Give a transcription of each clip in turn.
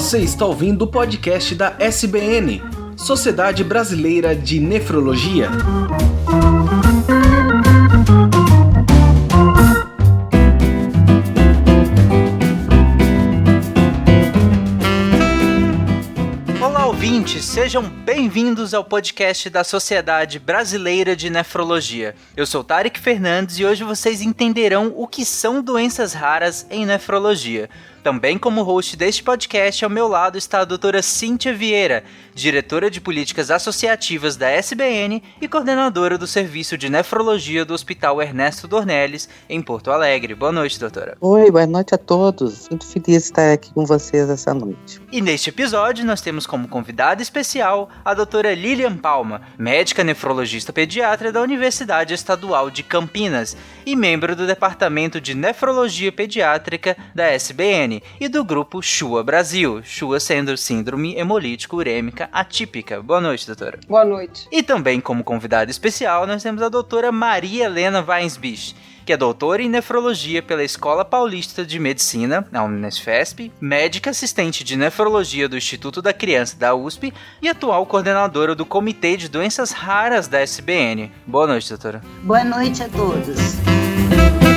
Você está ouvindo o podcast da SBN, Sociedade Brasileira de Nefrologia. Olá, ouvintes, sejam bem-vindos ao podcast da Sociedade Brasileira de Nefrologia. Eu sou Tarek Fernandes e hoje vocês entenderão o que são doenças raras em nefrologia. Também como host deste podcast, ao meu lado está a doutora Cíntia Vieira, diretora de políticas associativas da SBN e coordenadora do Serviço de Nefrologia do Hospital Ernesto Dornelles, em Porto Alegre. Boa noite, doutora. Oi, boa noite a todos. Muito feliz de estar aqui com vocês essa noite. E neste episódio, nós temos como convidada especial a doutora Lilian Palma, médica nefrologista pediatra da Universidade Estadual de Campinas e membro do Departamento de Nefrologia Pediátrica da SBN e do grupo Shua Brasil, Shua sendo síndrome hemolítico urêmica atípica. Boa noite, doutora. Boa noite. E também como convidada especial, nós temos a doutora Maria Helena Weinsbich, que é doutora em nefrologia pela Escola Paulista de Medicina, na Unesfesp, médica assistente de nefrologia do Instituto da Criança da USP e atual coordenadora do Comitê de Doenças Raras da SBN. Boa noite, doutora. Boa noite a todos.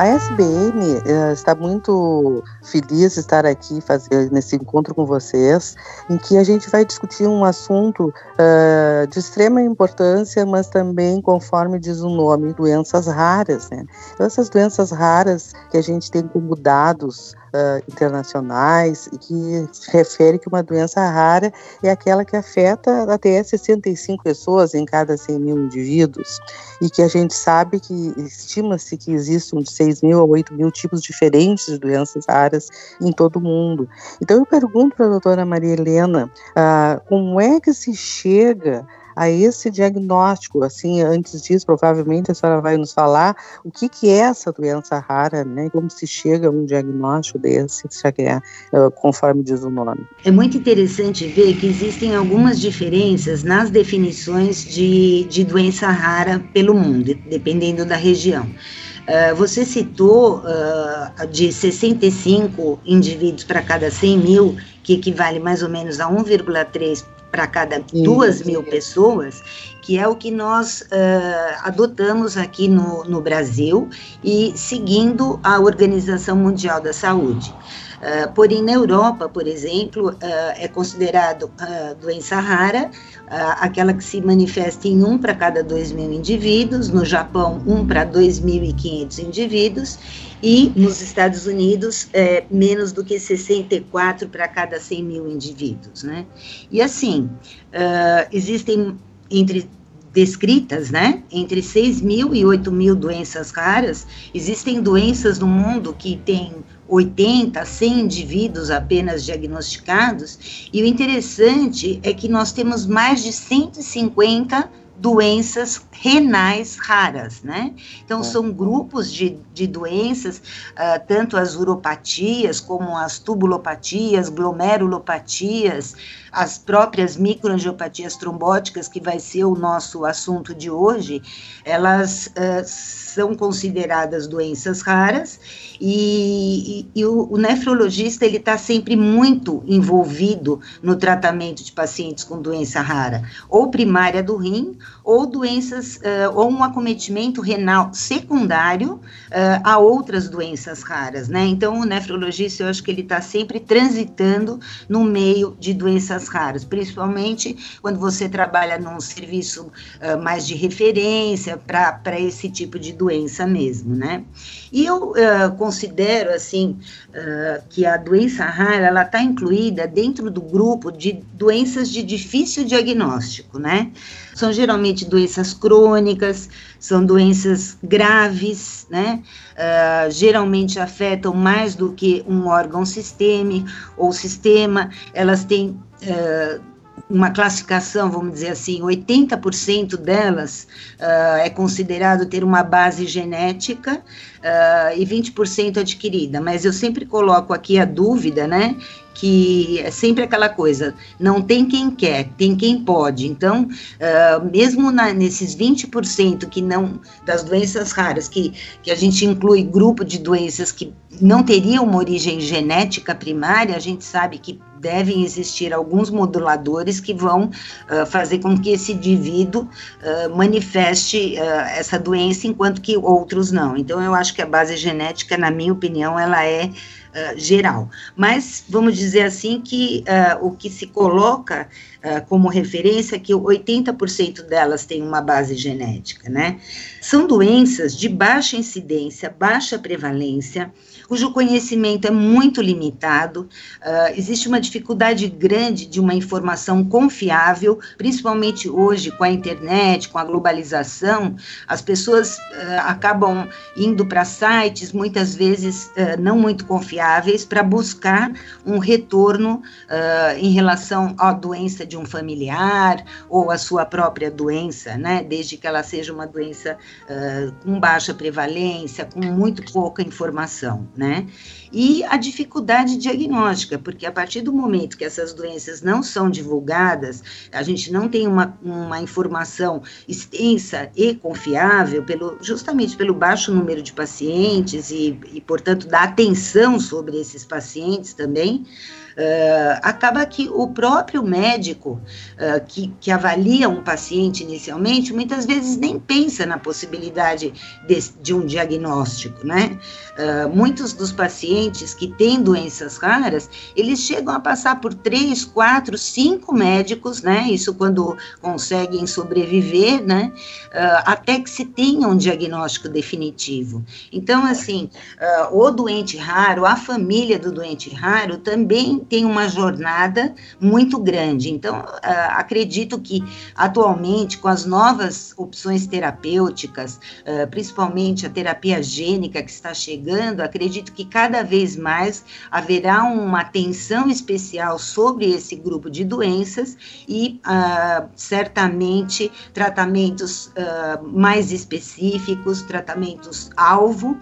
A SBN eh, está muito feliz de estar aqui fazer, nesse encontro com vocês, em que a gente vai discutir um assunto eh, de extrema importância, mas também, conforme diz o nome, doenças raras. Né? Então, essas doenças raras que a gente tem como dados Uh, internacionais que refere que uma doença rara é aquela que afeta até 65 pessoas em cada 100 mil indivíduos e que a gente sabe que estima-se que existem de 6 mil a 8 mil tipos diferentes de doenças raras em todo o mundo. Então eu pergunto para a doutora Maria Helena uh, como é que se chega a esse diagnóstico. Assim, antes disso, provavelmente a senhora vai nos falar o que, que é essa doença rara, né? Como se chega a um diagnóstico desse, já que é conforme diz o nome. É muito interessante ver que existem algumas diferenças nas definições de, de doença rara pelo mundo, dependendo da região. Uh, você citou uh, de 65 indivíduos para cada 100 mil, que equivale mais ou menos a 1,3 para cada duas mil pessoas, que é o que nós uh, adotamos aqui no, no Brasil e seguindo a Organização Mundial da Saúde. Uh, porém, na Europa, por exemplo, uh, é considerado uh, doença rara, aquela que se manifesta em um para cada dois mil indivíduos, no Japão, um para 2.500 indivíduos, e nos Estados Unidos, é, menos do que 64 para cada 100 mil indivíduos. Né? E assim, existem entre descritas, né? Entre 6 mil e 8 mil doenças raras, existem doenças no mundo que têm 80, 100 indivíduos apenas diagnosticados, e o interessante é que nós temos mais de 150 doenças renais raras, né? Então, são grupos de, de doenças, uh, tanto as uropatias, como as tubulopatias, glomerulopatias, as próprias microangiopatias trombóticas, que vai ser o nosso assunto de hoje, elas uh, são consideradas doenças raras e, e, e o, o, nefrologista ele está sempre muito envolvido no tratamento de pacientes com doença rara, ou primária do rim, ou doenças, uh, ou um acometimento renal secundário uh, a outras doenças raras, né? Então, o nefrologista, eu acho que ele está sempre transitando no meio de doenças raras, principalmente quando você trabalha num serviço uh, mais de referência para esse tipo de doença mesmo, né? E eu considero, assim, que a doença rara, ela está incluída dentro do grupo de doenças de difícil diagnóstico, né? São geralmente doenças crônicas, são doenças graves, né? Uh, geralmente afetam mais do que um órgão sistêmico ou sistema, elas têm uh, uma classificação, vamos dizer assim, 80% delas uh, é considerado ter uma base genética uh, e 20% adquirida. Mas eu sempre coloco aqui a dúvida, né? que é sempre aquela coisa, não tem quem quer, tem quem pode. Então, uh, mesmo na, nesses 20% que não, das doenças raras, que, que a gente inclui grupo de doenças que não teriam uma origem genética primária, a gente sabe que devem existir alguns moduladores que vão uh, fazer com que esse indivíduo uh, manifeste uh, essa doença, enquanto que outros não. Então, eu acho que a base genética, na minha opinião, ela é geral. Mas vamos dizer assim que o que se coloca como referência é que 80% delas têm uma base genética, né? São doenças de baixa incidência, baixa prevalência, cujo conhecimento é muito limitado, uh, existe uma dificuldade grande de uma informação confiável, principalmente hoje com a internet, com a globalização, as pessoas uh, acabam indo para sites muitas vezes uh, não muito confiáveis para buscar um retorno em relação à doença de um familiar ou à sua própria doença, né? Desde que ela seja uma doença com baixa prevalência, com muito pouca informação né? E a dificuldade diagnóstica, porque a partir do momento que essas doenças não são divulgadas, a gente não tem uma, uma informação extensa e confiável, pelo, justamente pelo baixo número de pacientes e, e portanto, da atenção sobre esses pacientes também, Uh, acaba que o próprio médico uh, que, que avalia um paciente inicialmente, muitas vezes nem pensa na possibilidade de, de um diagnóstico, né? Uh, muitos dos pacientes que têm doenças raras, eles chegam a passar por três, quatro, cinco médicos, né? Isso quando conseguem sobreviver, né? até que se tenha um diagnóstico definitivo. Então, assim, o doente raro, a família do doente raro também tem uma jornada muito grande. Então, uh, acredito que atualmente, com as novas opções terapêuticas, uh, principalmente a terapia gênica que está chegando, acredito que cada vez mais haverá uma atenção especial sobre esse grupo de doenças e uh, certamente tratamentos mais específicos, tratamentos alvo,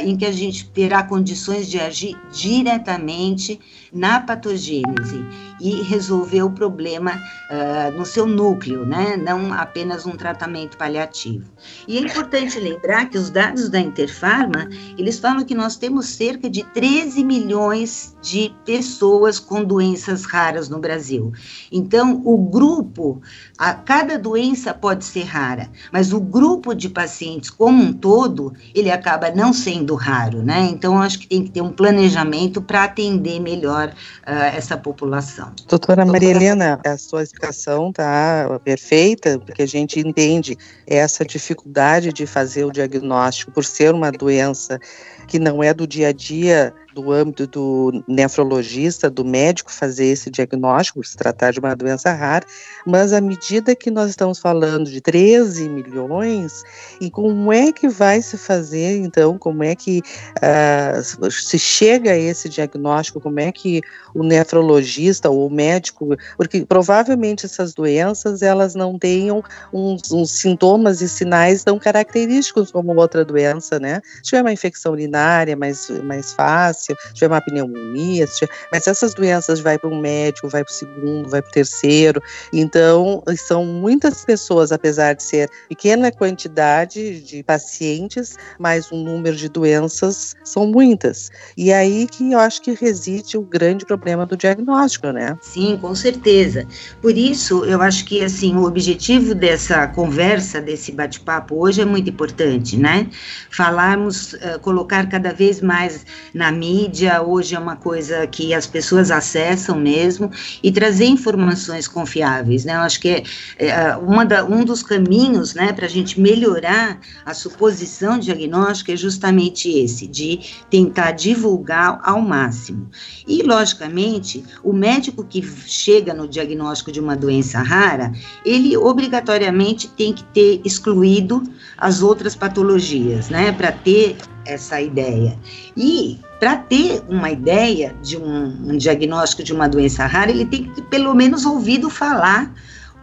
em que a gente terá condições de agir diretamente na patogênese e resolver o problema uh, no seu núcleo, né? não apenas um tratamento paliativo. E é importante lembrar que os dados da Interfarma, eles falam que nós temos cerca de 13 milhões de pessoas com doenças raras no Brasil. Então, o grupo, a, cada doença pode ser rara, mas o grupo de pacientes como um todo, ele acaba não sendo raro, né? Então, acho que tem que ter um planejamento para atender melhor uh, essa população. Doutora, Doutora Maria Helena, a sua explicação está perfeita, porque a gente entende essa dificuldade de fazer o diagnóstico por ser uma doença que não é do dia a dia do âmbito do nefrologista, do médico fazer esse diagnóstico, se tratar de uma doença rara, mas à medida que nós estamos falando de 13 milhões, e como é que vai se fazer, então, como é que uh, se chega a esse diagnóstico, como é que o nefrologista ou o médico, porque provavelmente essas doenças, elas não tenham uns, uns sintomas e sinais tão característicos como outra doença, né? Se tiver uma infecção urinária mais, mais fácil, se tiver uma pneumonia, tiver, mas essas doenças vai para um médico, vai para o segundo, vai para o terceiro. Então, são muitas pessoas, apesar de ser pequena quantidade de pacientes, mas o número de doenças são muitas. E aí que eu acho que reside o grande problema do diagnóstico, né? Sim, com certeza. Por isso, eu acho que assim, o objetivo dessa conversa, desse bate-papo hoje é muito importante, né? Falarmos, uh, colocar cada vez mais na mídia mídia hoje é uma coisa que as pessoas acessam mesmo e trazer informações confiáveis, né? Eu acho que é, é uma da, um dos caminhos, né, para a gente melhorar a suposição diagnóstica é justamente esse, de tentar divulgar ao máximo. E, logicamente, o médico que chega no diagnóstico de uma doença rara, ele obrigatoriamente tem que ter excluído as outras patologias, né, para ter essa ideia. E para ter uma ideia de um, um, diagnóstico de uma doença rara, ele tem que pelo menos ouvido falar,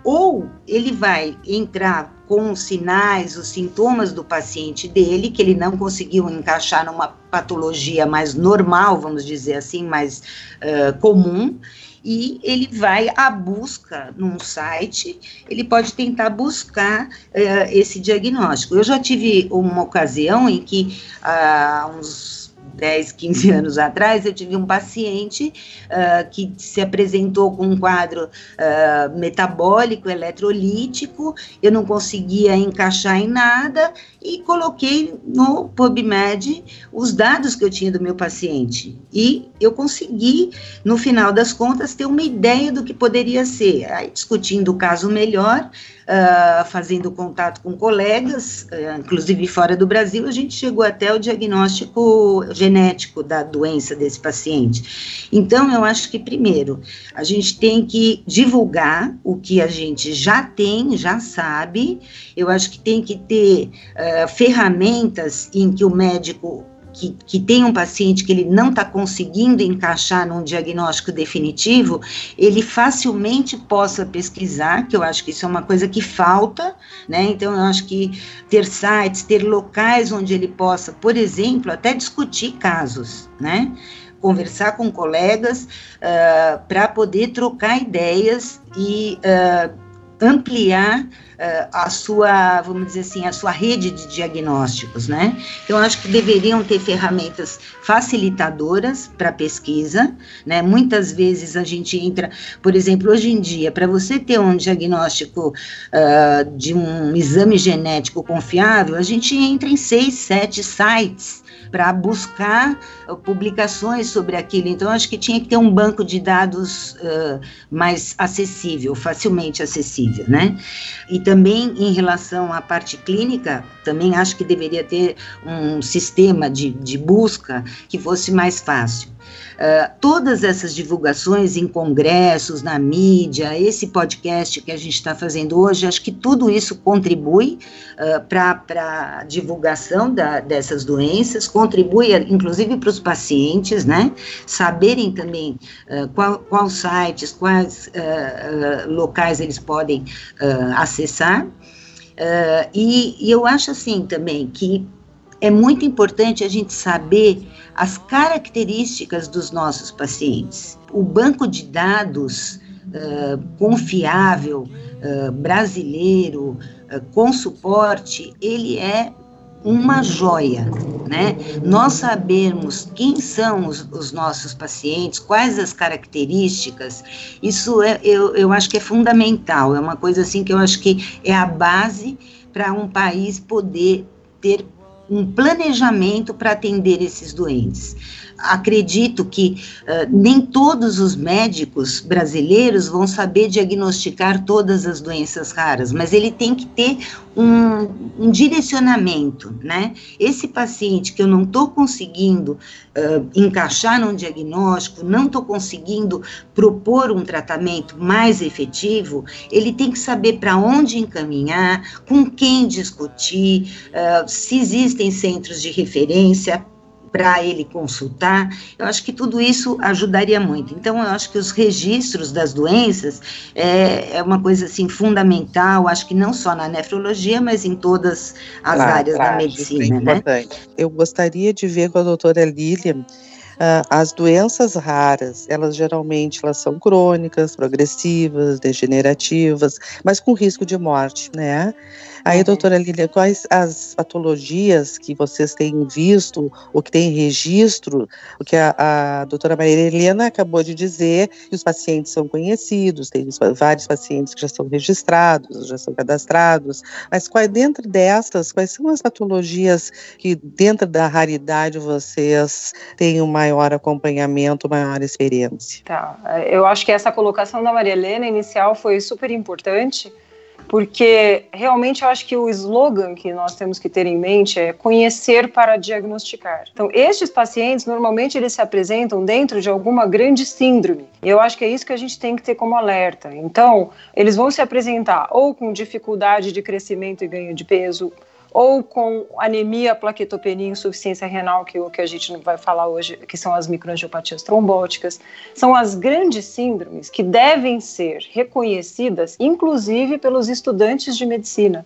ou ele vai entrar com os sinais, os sintomas do paciente dele, que ele não conseguiu encaixar numa patologia mais normal, vamos dizer assim, mais uh, comum, e ele vai à busca num site, ele pode tentar buscar uh, esse diagnóstico. Eu já tive uma ocasião em que, há uh, uns 10, 15 anos atrás, eu tive um paciente uh, que se apresentou com um quadro uh, metabólico, eletrolítico, eu não conseguia encaixar em nada e coloquei no PubMed os dados que eu tinha do meu paciente. E eu consegui, no final das contas, ter uma ideia do que poderia ser. Aí, discutindo o caso melhor, uh, fazendo contato com colegas, uh, inclusive fora do Brasil, a gente chegou até o diagnóstico genético da doença desse paciente. Então, eu acho que, primeiro, a gente tem que divulgar o que a gente já tem, já sabe. Eu acho que tem que ter uh, ferramentas em que o médico que, que tem um paciente que ele não está conseguindo encaixar num diagnóstico definitivo, ele facilmente possa pesquisar, que eu acho que isso é uma coisa que falta, né? Então, eu acho que ter sites, ter locais onde ele possa, por exemplo, até discutir casos, né? Conversar com colegas uh, para poder trocar ideias e uh, ampliar uh, a sua, vamos dizer assim, a sua rede de diagnósticos, né? Então, acho que deveriam ter ferramentas facilitadoras para pesquisa, né? Muitas vezes a gente entra, por exemplo, hoje em dia, para você ter um diagnóstico uh, de um exame genético confiável, a gente entra em seis, sete sites para buscar uh, publicações sobre aquilo. Então, acho que tinha que ter um banco de dados uh, mais acessível, facilmente acessível, né? E também em relação à parte clínica, também acho que deveria ter um sistema de, de busca que fosse mais fácil. Uh, todas essas divulgações em congressos, na mídia, esse podcast que a gente está fazendo hoje, acho que tudo isso contribui uh, para a divulgação da, dessas doenças, contribui inclusive para os pacientes, né, saberem também uh, sites, quais locais eles podem acessar. E, e eu acho assim também que é muito importante a gente saber as características dos nossos pacientes. O banco de dados uh, confiável, uh, brasileiro, uh, com suporte, ele é uma joia, né? Nós sabemos quem são os, os, nossos pacientes, quais as características, isso é, eu, eu acho que é fundamental, é uma coisa assim que eu acho que é a base para um país poder ter um planejamento para atender esses doentes. Acredito que uh, nem todos os médicos brasileiros vão saber diagnosticar todas as doenças raras, mas ele tem que ter um, um direcionamento, né? Esse paciente que eu não estou conseguindo uh, encaixar num diagnóstico, não estou conseguindo propor um tratamento mais efetivo, ele tem que saber para onde encaminhar, com quem discutir, uh, se existem centros de referência para ele consultar. Eu acho que tudo isso ajudaria muito. Então, eu acho que os registros das doenças é, é uma coisa assim fundamental, acho que não só na nefrologia, mas em todas as claro, áreas claro, da medicina. É né? Importante. Eu gostaria de ver com a doutora Lilian Uh, as doenças raras, elas geralmente elas são crônicas, progressivas, degenerativas, mas com risco de morte, né? Aí, doutora Lília, quais as patologias que vocês têm visto, ou que têm registro, o que a, a doutora Maria Helena acabou de dizer, que os pacientes são conhecidos, tem vários pacientes que já são registrados, já são cadastrados, mas qual, dentro dessas, quais são as patologias que, dentro da raridade, vocês têm um maior acompanhamento, maior experiência? Tá, eu acho que essa colocação da Maria Helena inicial foi super importante, porque realmente eu acho que o slogan que nós temos que ter em mente é conhecer para diagnosticar. Então, estes pacientes normalmente eles se apresentam dentro de alguma grande síndrome. E eu acho que é isso que a gente tem que ter como alerta. Então, eles vão se apresentar ou com dificuldade de crescimento e ganho de peso, ou com anemia, plaquetopenia, insuficiência renal, que é o que a gente não vai falar hoje, que são as microangiopatias trombóticas, são as grandes síndromes que devem ser reconhecidas, inclusive pelos estudantes de medicina.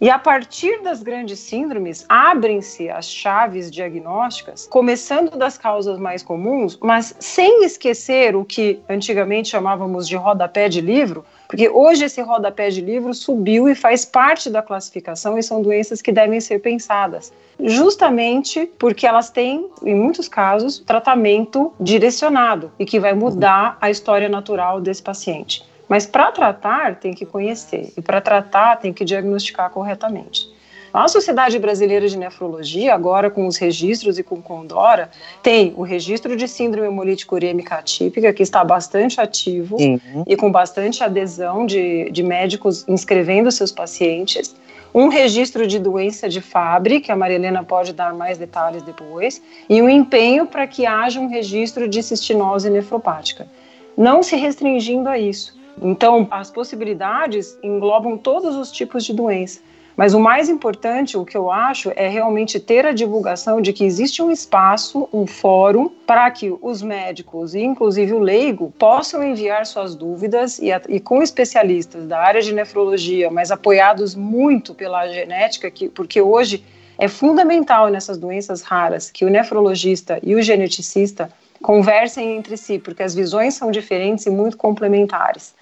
E a partir das grandes síndromes, abrem-se as chaves diagnósticas, começando das causas mais comuns, mas sem esquecer o que antigamente chamávamos de rodapé de livro, porque hoje esse rodapé de livro subiu e faz parte da classificação e são doenças que devem ser pensadas, justamente porque elas têm, em muitos casos, tratamento direcionado e que vai mudar a história natural desse paciente. Mas para tratar, tem que conhecer, e para tratar, tem que diagnosticar corretamente. A Sociedade Brasileira de Nefrologia, agora com os registros e com o Condora, tem o registro de síndrome hemolítica urêmica atípica, que está bastante ativo uhum. e com bastante adesão de, de médicos inscrevendo seus pacientes. Um registro de doença de Fabry, que a Marilena pode dar mais detalhes depois, e um empenho para que haja um registro de cistinose nefropática. Não se restringindo a isso. Então, as possibilidades englobam todos os tipos de doença. Mas o mais importante, o que eu acho, é realmente ter a divulgação de que existe um espaço, um fórum, para que os médicos e inclusive o leigo possam enviar suas dúvidas e, e com especialistas da área de nefrologia, mas apoiados muito pela genética, que, porque hoje é fundamental nessas doenças raras que o nefrologista e o geneticista conversem entre si, porque as visões são diferentes e muito complementares.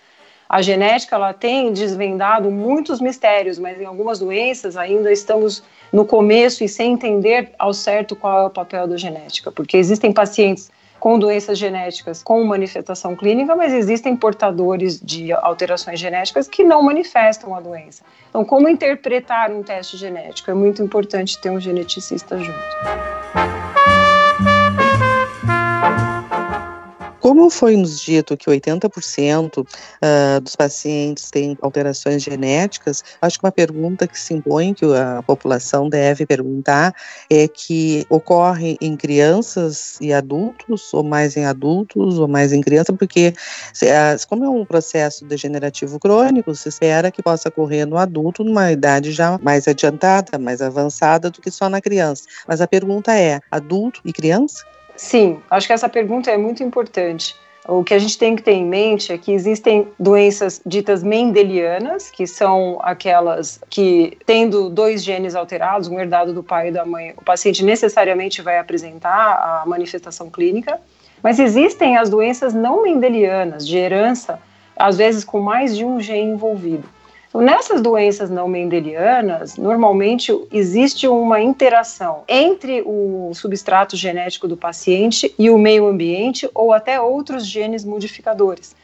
A genética ela tem desvendado muitos mistérios, mas em algumas doenças ainda estamos no começo e sem entender ao certo qual é o papel da genética, porque existem pacientes com doenças genéticas com manifestação clínica, mas existem portadores de alterações genéticas que não manifestam a doença. Então, como interpretar um teste genético? É muito importante ter um geneticista junto. Como foi nos dito que 80% uh, ah, dos pacientes têm alterações genéticas, acho que uma pergunta que se impõe, que a população deve perguntar, é que ocorre em crianças e adultos, ou mais em adultos, ou mais em crianças, porque ah, como é um processo degenerativo crônico, se espera que possa ocorrer no adulto numa idade já mais adiantada, mais avançada do que só na criança. Mas a pergunta é, adulto e criança? Sim, acho que essa pergunta é muito importante. O que a gente tem que ter em mente é que existem doenças ditas mendelianas, que são aquelas que, tendo dois genes alterados, um herdado do pai e da mãe, o paciente necessariamente vai apresentar a manifestação clínica. Mas existem as doenças não mendelianas, de herança, às vezes com mais de um gene envolvido. Nessas doenças não mendelianas, normalmente existe uma interação entre o substrato genético do paciente e o meio ambiente ou até outros genes modificadores.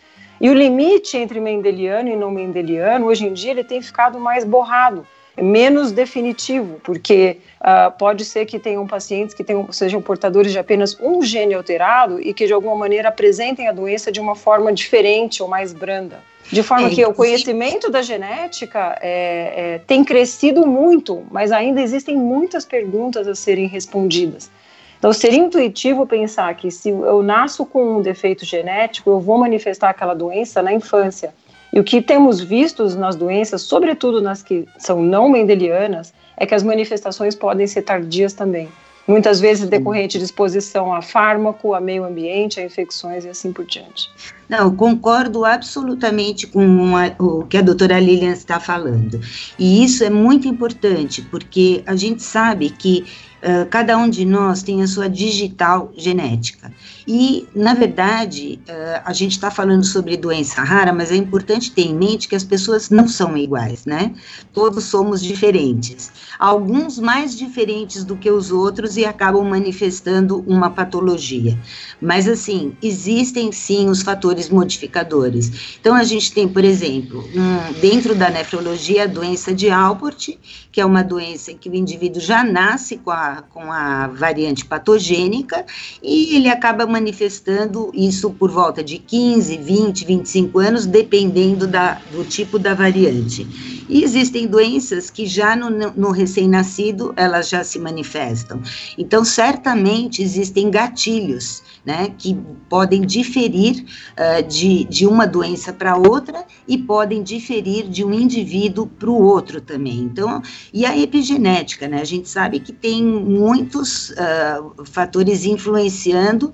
E o limite entre mendeliano e não mendeliano, hoje em dia, ele tem ficado mais borrado, menos definitivo, porque uh, pode ser que tenham pacientes que tenham, sejam portadores de apenas um gene alterado e que, de alguma maneira, apresentem a doença de uma forma diferente ou mais branda. De forma é, que o conhecimento da genética é, é, tem crescido muito, mas ainda existem muitas perguntas a serem respondidas. Então, seria intuitivo pensar que se eu nasço com um defeito genético, eu vou manifestar aquela doença na infância. E o que temos visto nas doenças, sobretudo nas que são não mendelianas, é que as manifestações podem ser tardias também muitas vezes decorrente de exposição a fármaco, a meio ambiente, a infecções e assim por diante. Não, concordo absolutamente com a, o que a doutora Lilian está falando. E isso é muito importante, porque a gente sabe que uh, cada um de nós tem a sua digital genética. E, na verdade, uh, a gente está falando sobre doença rara, mas é importante ter em mente que as pessoas não são iguais, né? Todos somos diferentes. Alguns mais diferentes do que os outros e acabam manifestando uma patologia. Mas, assim, existem sim os fatores modificadores. Então, a gente tem, por exemplo, um, dentro da nefrologia, a doença de Alport, que é uma doença que o indivíduo já nasce com a, com a variante patogênica e ele acaba manifestando isso por volta de 15, 20, 25 anos, dependendo da, do tipo da variante. E existem doenças que já no, no recém-nascido elas já se manifestam. Então, certamente existem gatilhos né, que podem diferir uh, de, de uma doença para outra e podem diferir de um indivíduo para o outro também. Então, e a epigenética, né? A gente sabe que tem muitos uh, fatores influenciando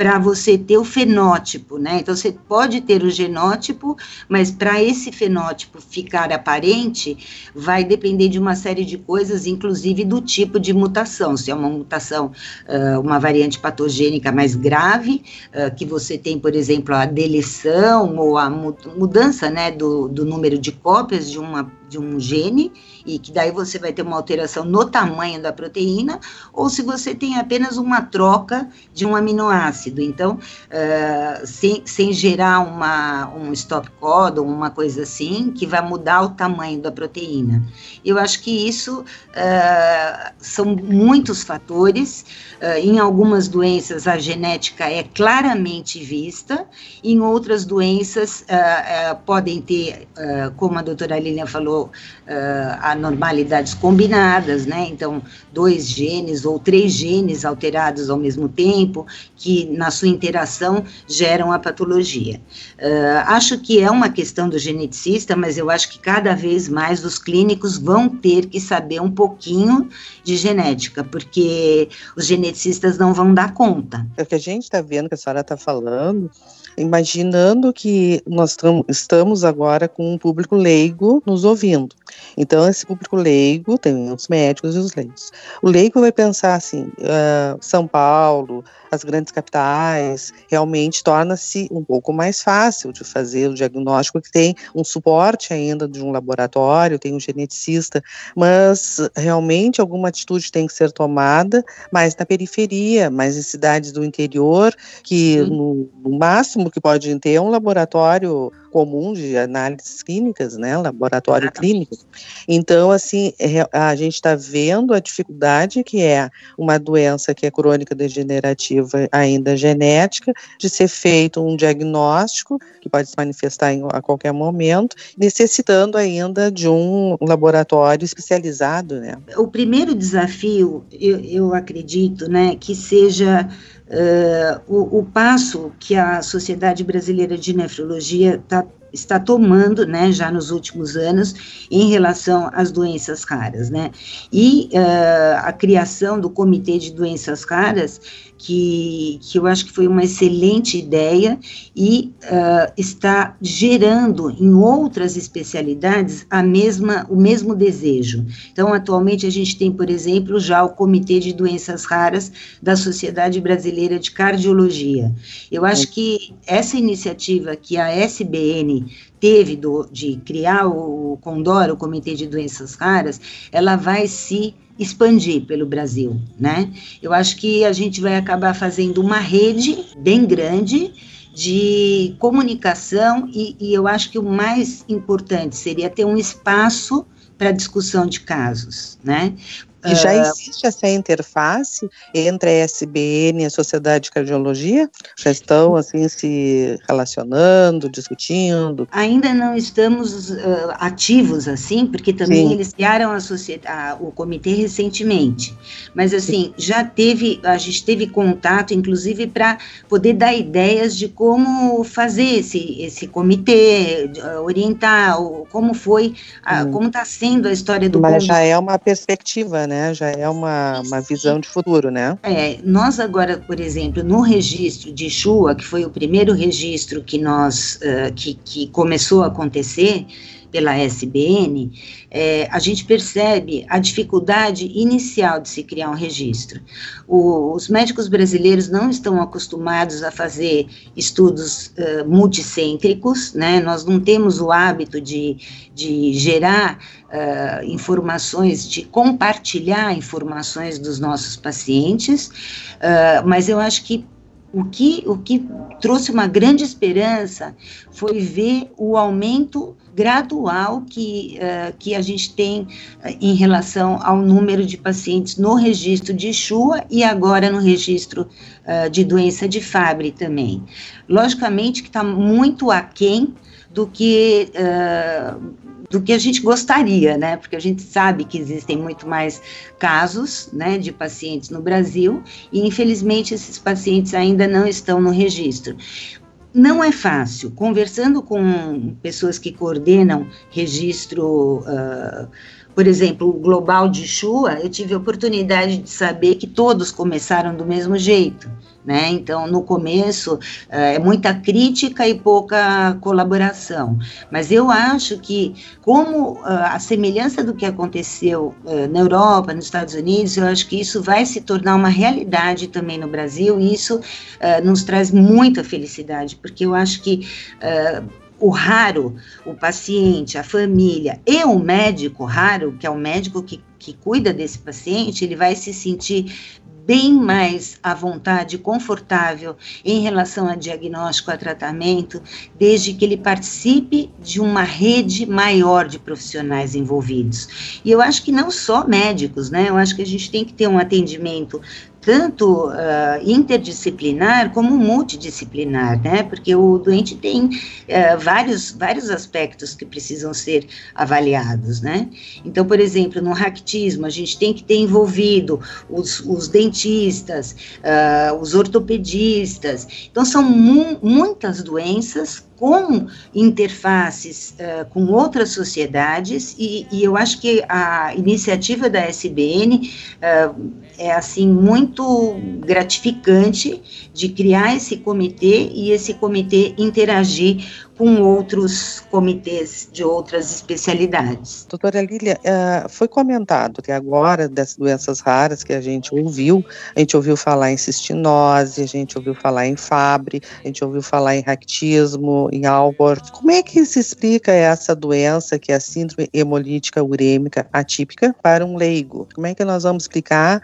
para você ter o fenótipo, né? Então você pode ter o genótipo, mas para esse fenótipo ficar aparente, vai depender de uma série de coisas, inclusive do tipo de mutação. Se é uma mutação, uh, uma variante patogênica mais grave, uh, que você tem, por exemplo, a deleção ou a mudança, né, do, do número de cópias de uma de um gene e que daí você vai ter uma alteração no tamanho da proteína, ou se você tem apenas uma troca de um aminoácido. Então, uh, sem, sem gerar uma, um stop codon, uma coisa assim, que vai mudar o tamanho da proteína. Eu acho que isso uh, são muitos fatores. Uh, em algumas doenças, a genética é claramente vista, em outras doenças, podem ter, como a doutora Lilian falou, uh, anormalidades combinadas, né? Então, dois genes ou três genes alterados ao mesmo tempo, que na sua interação geram a patologia. Uh, acho que é uma questão do geneticista, mas eu acho que cada vez mais os clínicos vão ter que saber um pouquinho de genética, porque os geneticistas não vão dar conta. É o que a gente está vendo, que a senhora está falando, imaginando que nós estamos agora com um público leigo nos ouvindo. Então, esse público leigo, tem os médicos e os leigos. O leigo vai pensar assim: uh, São Paulo, as grandes capitais, realmente torna-se um pouco mais fácil de fazer o diagnóstico, que tem um suporte ainda de um laboratório, tem um geneticista, mas realmente alguma atitude tem que ser tomada mais na periferia, mais em cidades do interior, que no, no máximo que pode ter é um laboratório comum de análises clínicas, né, laboratório clínico. Então, assim, é, a gente está vendo a dificuldade que é uma doença que é crônica degenerativa, ainda genética, de ser feito um diagnóstico que pode se manifestar em, a qualquer momento, necessitando ainda de um laboratório especializado, né. O primeiro desafio, eu, eu acredito, né, que seja Uh, o, o, passo que a Sociedade Brasileira de Nefrologia está está tomando, né, já nos últimos anos, em relação às doenças raras, né, e uh, a criação do Comitê de Doenças Raras, que, que eu acho que foi uma excelente ideia e uh, está gerando em outras especialidades a mesma, o mesmo desejo. Então, atualmente a gente tem, por exemplo, já o Comitê de Doenças Raras da Sociedade Brasileira de Cardiologia. Eu acho que essa iniciativa que a SBN teve do, de criar o Condor, o Comitê de Doenças Raras, ela vai se expandir pelo Brasil, né? Eu acho que a gente vai acabar fazendo uma rede bem grande de comunicação e, e eu acho que o mais importante seria ter um espaço para discussão de casos, né? E já ah, existe essa interface entre a SBN e a Sociedade de Cardiologia? Já estão, assim, se relacionando, discutindo? Ainda não estamos uh, ativos, assim, porque também Sim. eles criaram a a, o comitê recentemente. Mas, assim, Sim. já teve, a gente teve contato, inclusive, para poder dar ideias de como fazer esse, esse comitê, uh, orientar, como foi, como está sendo a história do Mas já é uma perspectiva, né? Já é uma, uma visão de futuro, né? É, nós agora, por exemplo, no registro de Chua, que foi o primeiro registro que nós, uh, que, que começou a acontecer, pela SBN, é, a gente percebe a dificuldade inicial de se criar um registro. O, os médicos brasileiros não estão acostumados a fazer estudos uh, multicêntricos, né? nós não temos o hábito de, de gerar uh, informações, de compartilhar informações dos nossos pacientes, uh, mas eu acho que o que, o que trouxe uma grande esperança foi ver o aumento gradual que, uh, que a gente tem uh, em relação ao número de pacientes no registro de Chua e agora no registro uh, de doença de Fabry também. Logicamente que está muito aquém do que do que a gente gostaria, né? Porque a gente sabe que existem muito mais casos, né, de pacientes no Brasil e infelizmente esses pacientes ainda não estão no registro. Não é fácil. Conversando com pessoas que coordenam registro. Uh, por exemplo, o Global de Chua, eu tive a oportunidade de saber que todos começaram do mesmo jeito. Né? Então, no começo, é muita crítica e pouca colaboração. Mas eu acho que, como a semelhança do que aconteceu na Europa, nos Estados Unidos, eu acho que isso vai se tornar uma realidade também no Brasil, e isso nos traz muita felicidade, porque eu acho que o raro, o paciente, a família e o médico raro, que é o médico que, que cuida desse paciente, ele vai se sentir bem mais à vontade, confortável em relação a diagnóstico, a tratamento, desde que ele participe de uma rede maior de profissionais envolvidos. E eu acho que não só médicos, né? Eu acho que a gente tem que ter um atendimento tanto uh, interdisciplinar como multidisciplinar, né? Porque o doente tem uh, vários, vários aspectos que precisam ser avaliados, né? Então, por exemplo, no ractismo, a gente tem que ter envolvido os, os dentistas, uh, os ortopedistas. Então, são mu muitas doenças com interfaces uh, com outras sociedades e, e, eu acho que a iniciativa da SBN uh, é assim muito gratificante de criar esse comitê e esse comitê interagir com outros comitês de outras especialidades. Doutora Lília, uh, foi comentado que agora das doenças raras que a gente ouviu, a gente ouviu falar em cistinose, a gente ouviu falar em Fabry, a gente ouviu falar em ractismo, em Alport. Como é que se explica essa doença que é a síndrome hemolítica urêmica atípica para um leigo? Como é que nós vamos explicar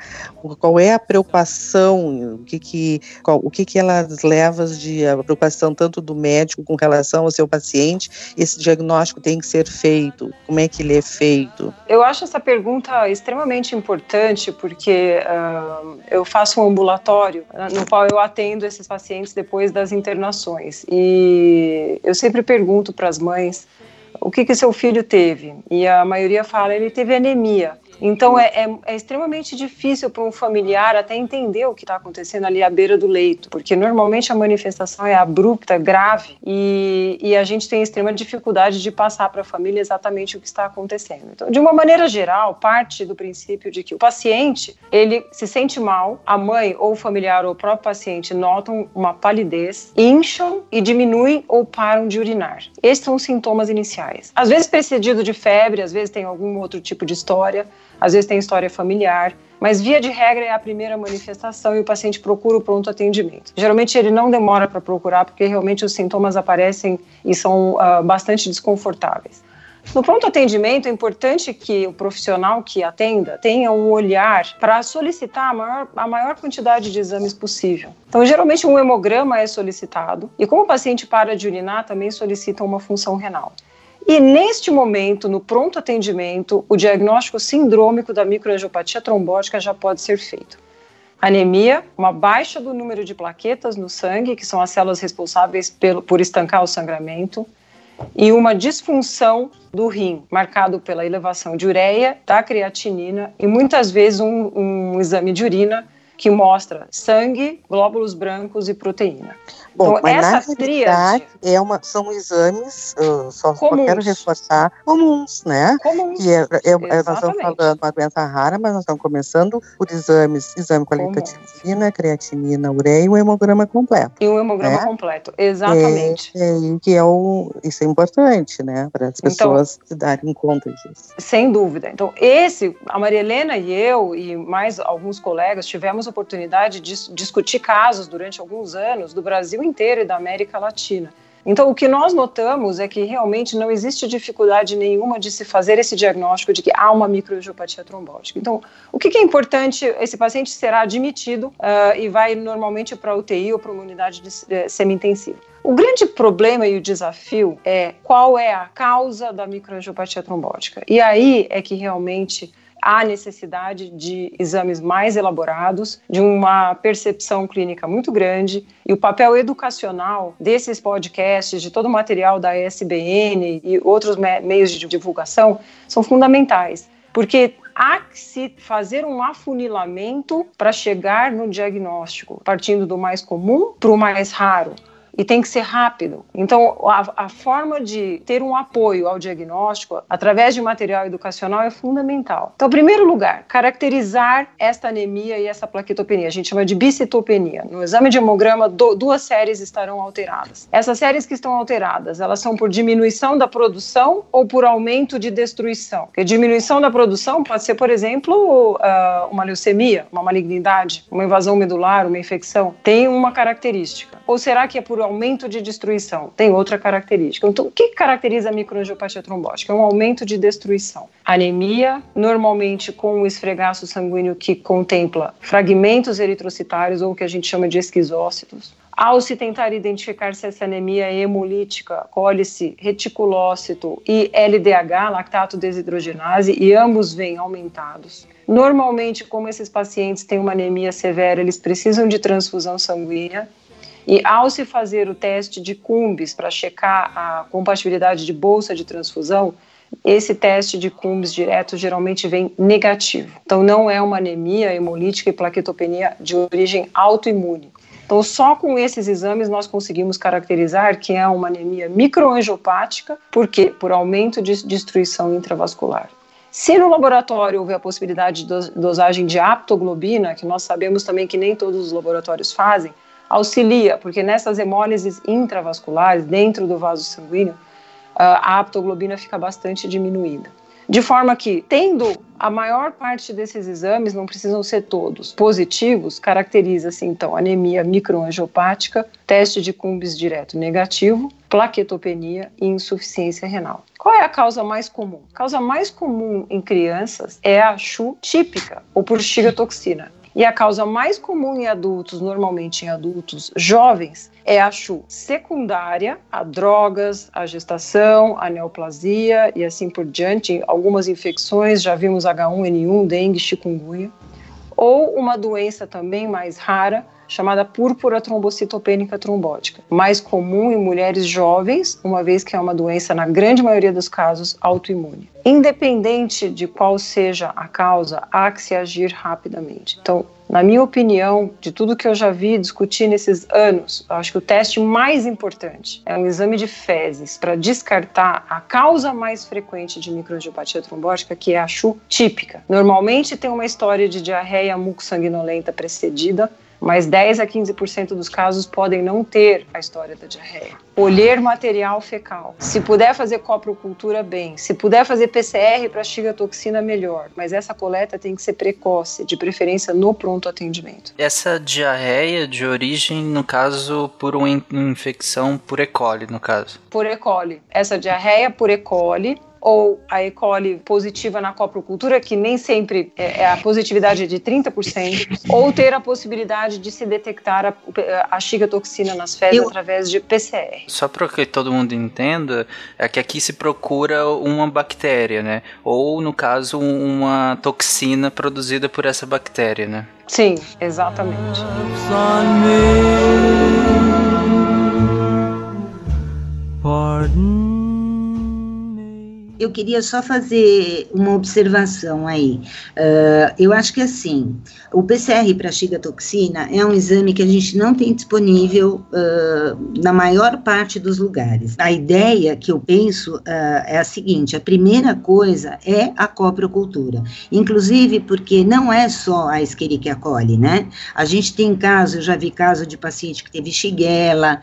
qual é a preocupação, o que que, qual, o que que elas leva de a preocupação tanto do médico com relação ao seu paciente, esse diagnóstico tem que ser feito? Como é que ele é feito? Eu acho essa pergunta extremamente importante porque uh, eu faço um ambulatório no qual eu atendo esses pacientes depois das internações e eu sempre pergunto para as mães o que que seu filho teve e a maioria fala ele teve anemia então é, é, é extremamente difícil para um familiar até entender o que está acontecendo ali à beira do leito, porque normalmente a manifestação é abrupta, grave, e, e a gente tem extrema dificuldade de passar para a família exatamente o que está acontecendo. Então, de uma maneira geral, parte do princípio de que o paciente ele se sente mal, a mãe ou o familiar ou o próprio paciente notam uma palidez, incham e diminuem ou param de urinar. Esses são os sintomas iniciais. Às vezes precedido de febre, às vezes tem algum outro tipo de história às vezes tem história familiar, mas via de regra é a primeira manifestação e o paciente procura o pronto atendimento. Geralmente ele não demora para procurar porque realmente os sintomas aparecem e são uh, bastante desconfortáveis. No pronto atendimento, é importante que o profissional que atenda tenha um olhar para solicitar a maior, a maior quantidade de exames possível. Então, geralmente, um hemograma é solicitado e, como o paciente para de urinar, também solicita uma função renal. E neste momento, no pronto atendimento, o diagnóstico sindrômico da microangiopatia trombótica já pode ser feito. Anemia, uma baixa do número de plaquetas no sangue, que são as células responsáveis pelo, por estancar o sangramento, e uma disfunção do rim, marcado pela elevação de ureia, da creatinina e muitas vezes um, um exame de urina que mostra sangue, glóbulos brancos e proteína. Bom, então, mas essa na tríade é uma, são exames, uh, só, só, quero reforçar, comuns, né? Comuns. Que é, é, é, nós estamos falando uma doença rara, mas nós estamos começando por exames, exame qualitativina, creatinina, ureia e um hemograma completo. E um hemograma né? completo, exatamente. É, é, que é o, isso é importante, né? Para as então, pessoas então, se darem conta disso. Sem dúvida. Então, esse, a Maria Helena e eu e mais alguns colegas tivemos a oportunidade de discutir casos durante alguns anos do Brasil inteiro e da América Latina. Então, o que nós notamos é que realmente não existe dificuldade nenhuma de se fazer esse diagnóstico de que há uma microangiopatia trombótica. Então, o que, é importante? Esse paciente será admitido uh, e vai normalmente para a UTI ou para uma unidade de, de semi-intensiva. O grande problema e o desafio é qual é a causa da microangiopatia trombótica. E aí é que realmente há necessidade de exames mais elaborados, de uma percepção clínica muito grande, e o papel educacional desses podcasts, de todo o material da SBN e outros me meios de divulgação são fundamentais, porque há que se fazer um afunilamento para chegar no diagnóstico, partindo do mais comum para o mais raro e tem que ser rápido. Então, a, a forma de ter um apoio ao diagnóstico através de material educacional é fundamental. Então, em primeiro lugar, caracterizar esta anemia e essa plaquetopenia. A gente chama de bicitopenia. No exame de hemograma, do, duas séries estarão alteradas. Essas séries que estão alteradas, elas são por diminuição da produção ou por aumento de destruição. Porque diminuição da produção pode ser, por exemplo, uh, uma leucemia, uma malignidade, uma invasão medular, uma infecção. Tem uma característica. Ou será que é por aumento de destruição? Tem outra característica. Então, o que caracteriza a microangiopatia trombótica? É um aumento de destruição. Anemia, normalmente com um esfregaço sanguíneo que contempla fragmentos eritrocitários ou o que a gente chama de esquizócitos. Ao se tentar identificar se essa anemia é hemolítica, colhe-se reticulócito e LDH, lactato desidrogenase, e ambos vêm aumentados. Normalmente, como esses pacientes têm uma anemia severa, eles precisam de transfusão sanguínea. E ao se fazer o teste de Cumbis para checar a compatibilidade de bolsa de transfusão, esse teste de Cumbis direto geralmente vem negativo. Então não é uma anemia hemolítica e plaquetopenia de origem autoimune. Então só com esses exames nós conseguimos caracterizar que é uma anemia microangiopática, por quê? Por aumento de destruição intravascular. Se no laboratório houver a possibilidade de dosagem de aptoglobina, que nós sabemos também que nem todos os laboratórios fazem, auxilia, porque nessas hemólises intravasculares, dentro do vaso sanguíneo, a aptoglobina fica bastante diminuída. De forma que, tendo a maior parte desses exames, não precisam ser todos positivos, caracteriza-se então anemia microangiopática, teste de Cumbis direto negativo, plaquetopenia e insuficiência renal. Qual é a causa mais comum? A causa mais comum em crianças é a CHU típica, ou por toxina. E a causa mais comum em adultos, normalmente em adultos jovens, é a CHU secundária a drogas, a gestação, a neoplasia e assim por diante. Algumas infecções, já vimos H1N1, dengue, chikungunya. Ou uma doença também mais rara, chamada púrpura trombocitopênica trombótica, mais comum em mulheres jovens, uma vez que é uma doença, na grande maioria dos casos, autoimune. Independente de qual seja a causa, há que se agir rapidamente. Então, na minha opinião, de tudo que eu já vi discutir nesses anos, acho que o teste mais importante é um exame de fezes para descartar a causa mais frequente de microangiopatia trombótica, que é a CHU típica. Normalmente tem uma história de diarreia mucosanguinolenta precedida, mas 10 a 15% dos casos podem não ter a história da diarreia. Olher material fecal. Se puder fazer coprocultura, bem. Se puder fazer PCR para xigatoxina, melhor. Mas essa coleta tem que ser precoce, de preferência no pronto atendimento. Essa diarreia de origem, no caso, por uma infecção por E. coli, no caso? Por E. coli. Essa diarreia por E. coli ou a E. coli positiva na coprocultura, que nem sempre é, é a positividade é de 30%, ou ter a possibilidade de se detectar a, a xigatoxina nas fezes Eu... através de PCR. Só para que todo mundo entenda, é que aqui se procura uma bactéria, né? Ou, no caso, uma toxina produzida por essa bactéria, né? Sim, exatamente. Pardon eu queria só fazer uma observação aí. Uh, eu acho que assim, o PCR para xigatoxina é um exame que a gente não tem disponível uh, na maior parte dos lugares. A ideia que eu penso uh, é a seguinte: a primeira coisa é a coprocultura, inclusive porque não é só a Escherichia coli, né? A gente tem caso, eu já vi caso de paciente que teve shigella,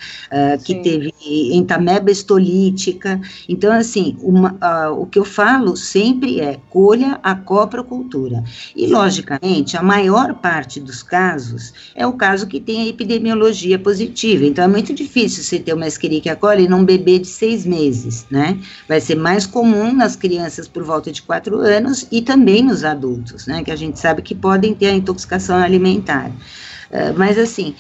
que teve entameba estolítica. Então, assim, uma o que eu falo sempre é colha a coprocultura. E, logicamente, a maior parte dos casos é o caso que tem a epidemiologia positiva. Então, é muito difícil você ter uma Escherichia coli num bebê de seis meses, né? Vai ser mais comum nas crianças por volta de quatro anos e também nos adultos, né? Que a gente sabe que podem ter a intoxicação alimentar. Uh, mas, assim,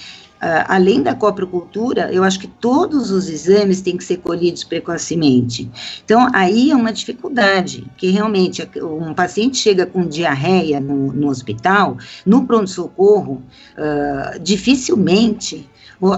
além da coprocultura, eu acho que todos os exames têm que ser colhidos precocemente. Então, aí é uma dificuldade, que realmente um paciente chega com diarreia no, no hospital, no pronto-socorro, uh, dificilmente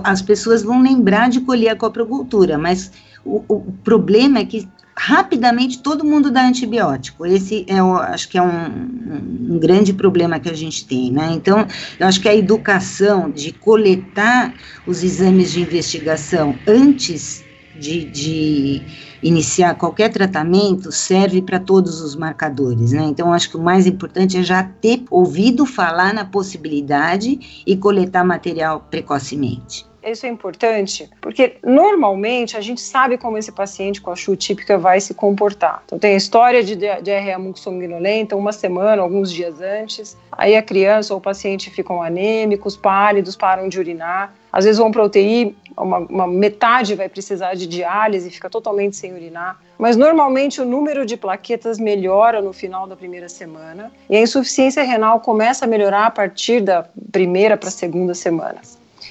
as pessoas vão lembrar de colher a coprocultura, mas o, o problema é que rapidamente todo mundo dá antibiótico. Esse é, o, acho que é um, um, grande problema que a gente tem, né? Então, eu acho que a educação de coletar os exames de investigação antes de, de iniciar qualquer tratamento serve para todos os marcadores, né? Então, acho que o mais importante é já ter ouvido falar na possibilidade e coletar material precocemente. Isso é importante porque normalmente a gente sabe como esse paciente com a CHU típica vai se comportar. Então tem a história de diarreia mucosanguinolenta uma semana, alguns dias antes. Aí a criança ou o paciente ficam anêmicos, pálidos, param de urinar. Às vezes vão para UTI, uma, uma metade vai precisar de diálise, fica totalmente sem urinar. Mas normalmente o número de plaquetas melhora no final da primeira semana e a insuficiência renal começa a melhorar a partir da primeira para a segunda semana.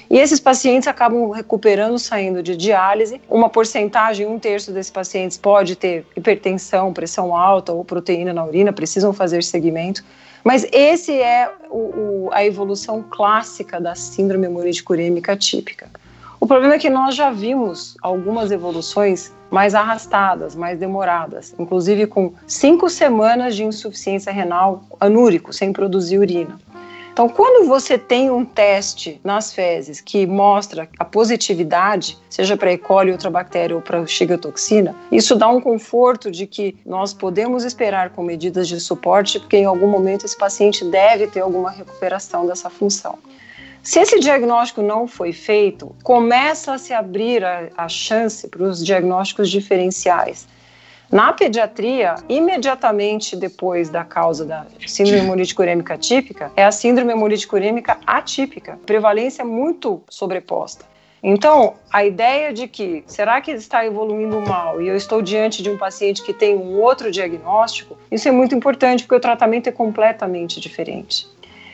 E esses pacientes acabam recuperando, saindo de diálise. Uma porcentagem, um terço desses pacientes pode ter hipertensão, pressão alta ou proteína na urina, precisam fazer segmento. Mas esse é o, o, a evolução clássica da síndrome hemorrágica urêmica típica. O problema é que nós já vimos algumas evoluções mais arrastadas, mais demoradas, inclusive com cinco semanas de insuficiência renal anúrico, sem produzir urina. Então, quando você tem um teste nas fezes que mostra a positividade, seja para E. coli, outra bactéria ou para xigotoxina, isso dá um conforto de que nós podemos esperar com medidas de suporte, porque em algum momento esse paciente deve ter alguma recuperação dessa função. Se esse diagnóstico não foi feito, começa a se abrir a, a chance para os diagnósticos diferenciais. Na pediatria, imediatamente depois da causa da síndrome hemolítica urêmica típica, é a síndrome hemolítica urêmica atípica, prevalência muito sobreposta. Então, a ideia de que será que está evoluindo mal e eu estou diante de um paciente que tem um outro diagnóstico, isso é muito importante porque o tratamento é completamente diferente.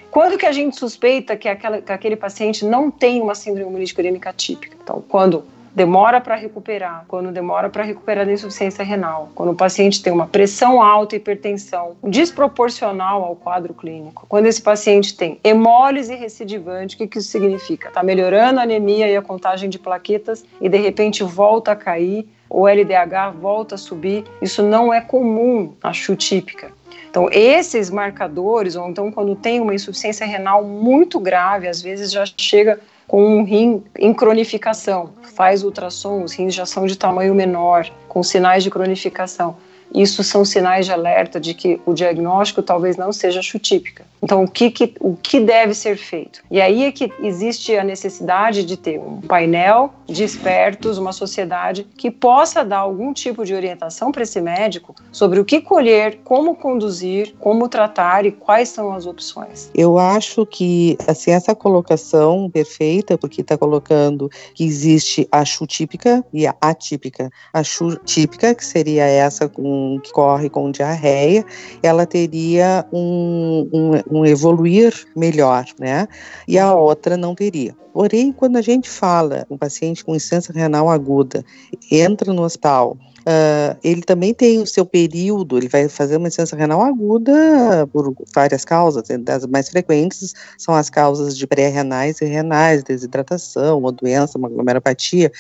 Quando que a gente suspeita que, aquela, que aquele paciente não tem uma síndrome hemolítica urêmica típica? Então, quando demora para recuperar, quando demora para recuperar da insuficiência renal, quando o paciente tem uma pressão alta, hipertensão desproporcional ao quadro clínico, quando esse paciente tem hemólise recidivante, o que, que isso significa? Está melhorando a anemia e a contagem de plaquetas e de repente volta a cair, o LDH volta a subir, isso não é comum na CHU típica. Então, esses marcadores, ou então quando tem uma insuficiência renal muito grave, às vezes já chega com um rim em cronificação, faz ultrassom, os rins já são de tamanho menor, com sinais de cronificação. Isso são sinais de alerta de que o diagnóstico talvez não seja chutípica. Então, o que, que, o que deve ser feito? E aí é que existe a necessidade de ter um painel de expertos, uma sociedade que possa dar algum tipo de orientação para esse médico sobre o que colher, como conduzir, como tratar e quais são as opções. Eu acho que assim essa colocação perfeita, porque está colocando que existe a chutípica e a atípica. A chutípica, que seria essa com, que corre com diarreia, ela teria um, um um evoluir melhor, né? E a outra não teria. Porém, quando a gente fala um paciente com insuficiência renal aguda entra no hospital Uh, ele também tem o seu período, ele vai fazer uma insuficiência renal aguda por várias causas, das mais frequentes são as causas de pré-renais e renais, desidratação, ou doença, uma glomeropatia,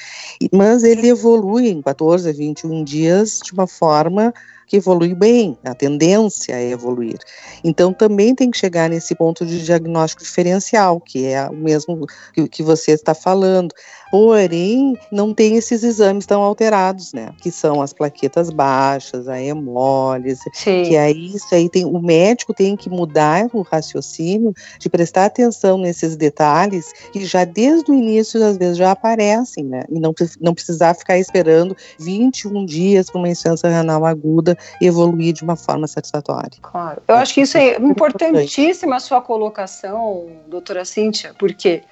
mas ele evolui em 14 a 21 dias de uma forma que evolui bem, a tendência é evoluir. Então também tem que chegar nesse ponto de diagnóstico diferencial, que é o mesmo que, que você está falando. Porém, não tem esses exames tão alterados, né? Que são as plaquetas baixas, a hemólise, Sim. que aí isso aí tem o médico tem que mudar o raciocínio de prestar atenção nesses detalhes que já desde o início às vezes já aparecem, né? E não não precisar ficar esperando 21 dias para uma insuficiência renal aguda evoluir de uma forma satisfatória. Claro. Eu acho que isso é importantíssima a sua colocação, doutora Cíntia, porque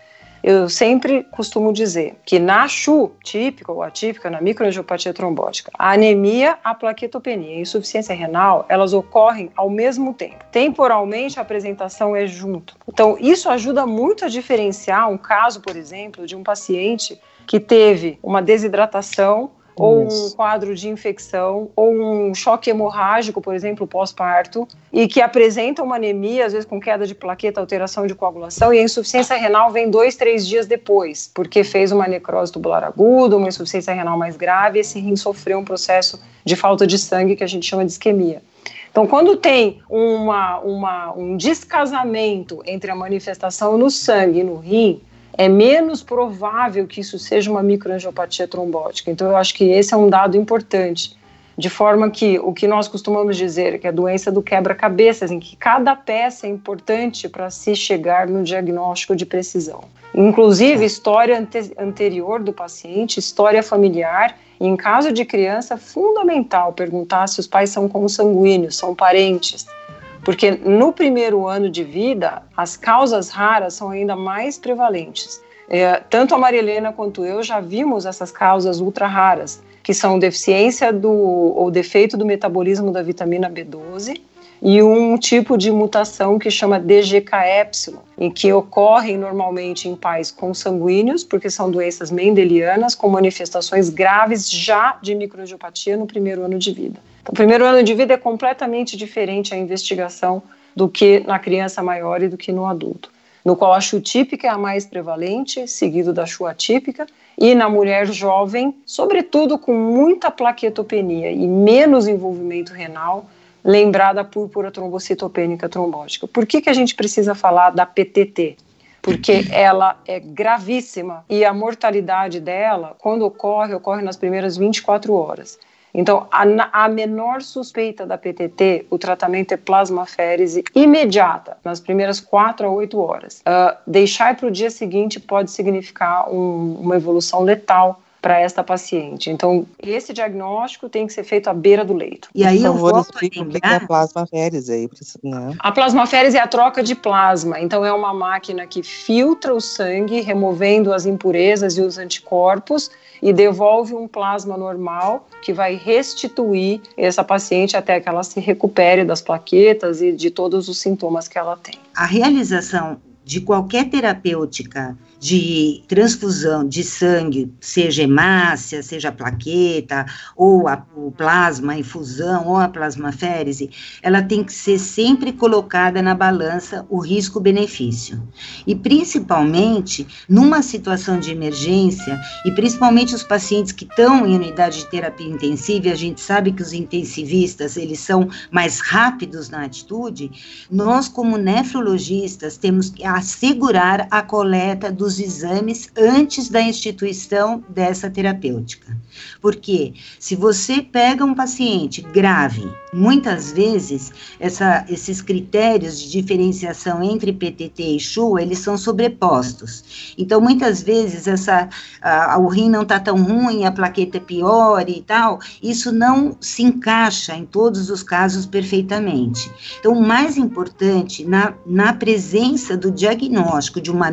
eu sempre costumo dizer que na CHU típica ou atípica, na microangiopatia trombótica, a anemia, a plaquetopenia e a insuficiência renal, elas ocorrem ao mesmo tempo. Temporalmente, a apresentação é junto. Então, isso ajuda muito a diferenciar um caso, por exemplo, de um paciente que teve uma desidratação ou um quadro de infecção, ou um choque hemorrágico, por exemplo, pós-parto, e que apresenta uma anemia, às vezes com queda de plaqueta, alteração de coagulação, e a insuficiência renal vem dois, três dias depois, porque fez uma necrose tubular aguda, uma insuficiência renal mais grave, e esse rim sofreu um processo de falta de sangue que a gente chama de isquemia. Então, quando tem uma, uma, um descasamento entre a manifestação no sangue e no rim, é menos provável que isso seja uma microangiopatia trombótica. Então, eu acho que esse é um dado importante. De forma que o que nós costumamos dizer que é a doença do quebra-cabeças, em que cada peça é importante para se chegar no diagnóstico de precisão. Inclusive, história ante anterior do paciente, história familiar e em caso de criança, fundamental perguntar se os pais são consanguíneos, são parentes. Porque no primeiro ano de vida, as causas raras são ainda mais prevalentes. É, tanto a Maria Helena quanto eu já vimos essas causas ultra raras, que são deficiência do, ou defeito do metabolismo da vitamina B12 e um tipo de mutação que chama DGKY, em que ocorrem normalmente em pais consanguíneos, porque são doenças mendelianas com manifestações graves já de microangiopatia no primeiro ano de vida. O primeiro ano de vida é completamente diferente a investigação do que na criança maior e do que no adulto, no qual a CHU típica é a mais prevalente, seguido da CHU atípica, e na mulher jovem, sobretudo com muita plaquetopenia e menos envolvimento renal, lembrar da púrpura trombocitopênica trombótica. Por que, que a gente precisa falar da PTT? Porque ela é gravíssima e a mortalidade dela, quando ocorre, ocorre nas primeiras 24 horas. Então, a, a, menor suspeita da PTT, o tratamento é plasmaférese imediata, nas primeiras 4 a 8 horas. Uh, deixar para o dia seguinte pode significar um, uma evolução letal para esta paciente. Então, esse diagnóstico tem que ser feito à beira do leito. E aí eu volto a lembrar... a plasmaférese aí, né? A plasmaférese é a troca de plasma. Então, é uma máquina que filtra o sangue, removendo as impurezas e os anticorpos, e devolve um plasma normal que vai restituir essa paciente até que ela se recupere das plaquetas e de todos os sintomas que ela tem. A realização de qualquer terapêutica de transfusão de sangue, seja hemácia, seja plaqueta, ou a, o plasma, infusão, ou a plasmaférese, ela tem que ser sempre colocada na balança o risco-benefício. E principalmente numa situação de emergência, e principalmente os pacientes que estão em unidade de terapia intensiva, a gente sabe que os intensivistas, eles são mais rápidos na atitude, nós como nefrologistas temos que assegurar a coleta dos os exames antes da instituição dessa terapêutica. Porque se você pega um paciente grave, muitas vezes essa, esses critérios de diferenciação entre PTT e CHU, eles são sobrepostos. Então, muitas vezes essa, a, o rim não está tão ruim, a plaqueta é pior e tal, isso não se encaixa em todos os casos perfeitamente. Então, o mais importante, na, na presença do diagnóstico de uma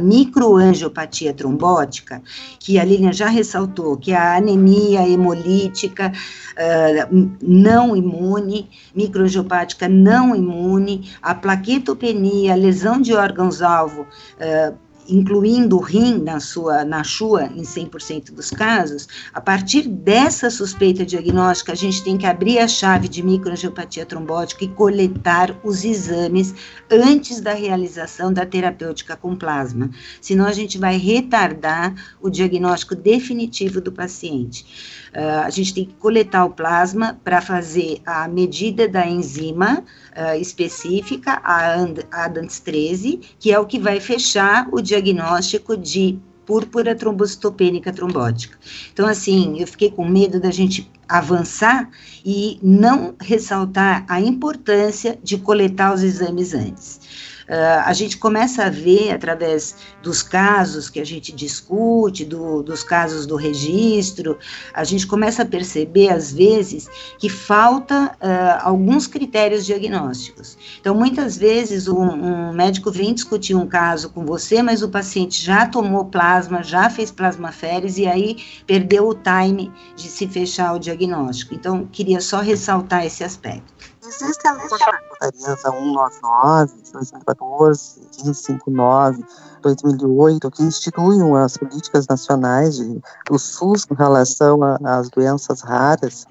microangiopatia trombótica, que a Lilian já ressaltou, que é a anemia hemolítica uh, não imune, microangiopática não imune, a plaquetopenia, lesão de órgãos-alvo uh, incluindo o rim na sua na CHUA em 100% dos casos, a partir dessa suspeita diagnóstica, a gente tem que abrir a chave de microangiopatia trombótica e coletar os exames antes da realização da terapêutica com plasma. Senão a gente vai retardar o diagnóstico definitivo do paciente. Uh, a gente tem que coletar o plasma para fazer a medida da enzima uh, específica, a ADANS 13, que é o que vai fechar o diagnóstico de púrpura trombocitopênica trombótica. Então, assim, eu fiquei com medo da gente avançar e não ressaltar a importância de coletar os exames antes. Uh, a gente começa a ver através dos casos que a gente discute, do, dos casos do registro, a gente começa a perceber, às vezes, que falta uh, alguns critérios diagnósticos. Então, muitas vezes, um, um, médico vem discutir um caso com você, mas o paciente já tomou plasma, já fez plasmaférese e aí perdeu o time de se fechar o diagnóstico. Então, queria só ressaltar esse aspecto. Existem as portarias a 199 de 2014, 1559, 2008, que instituem as políticas nacionais de, do SUS com relação às doenças raras.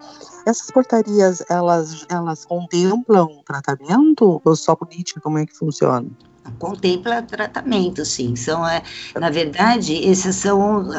Essas portarias, elas, elas contemplam tratamento ou só política? Como é que funciona? Contempla tratamento, sim. São, é, na verdade, esses são uh,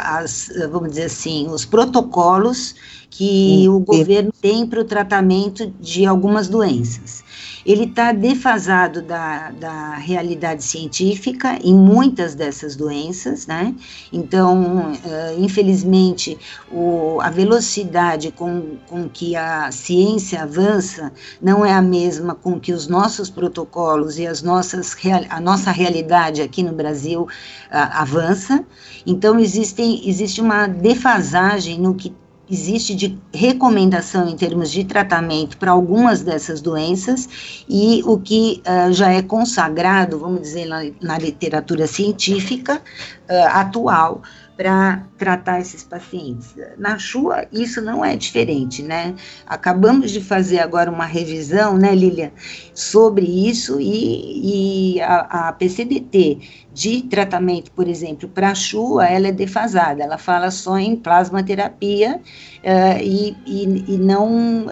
as, vamos dizer assim, os protocolos que o governo tem para o tratamento de algumas doenças ele está defasado da, da realidade científica em muitas dessas doenças, né? Então, uh, infelizmente, o, a velocidade com, com que a ciência avança não é a mesma com que os nossos protocolos e as nossas, a nossa realidade aqui no Brasil uh, avança. Então, existem, existe uma defasagem no que existe de recomendação em termos de tratamento para algumas dessas doenças e o que uh, já é consagrado, vamos dizer, na, na literatura científica uh, atual para tratar esses pacientes. Na Chua, isso não é diferente, né? Acabamos de fazer agora uma revisão, né, Lilian, sobre isso e, e a, a, PCDT de tratamento, por exemplo, para a Chua, ela é defasada, ela fala só em plasmaterapia uh, e, e, e, não uh,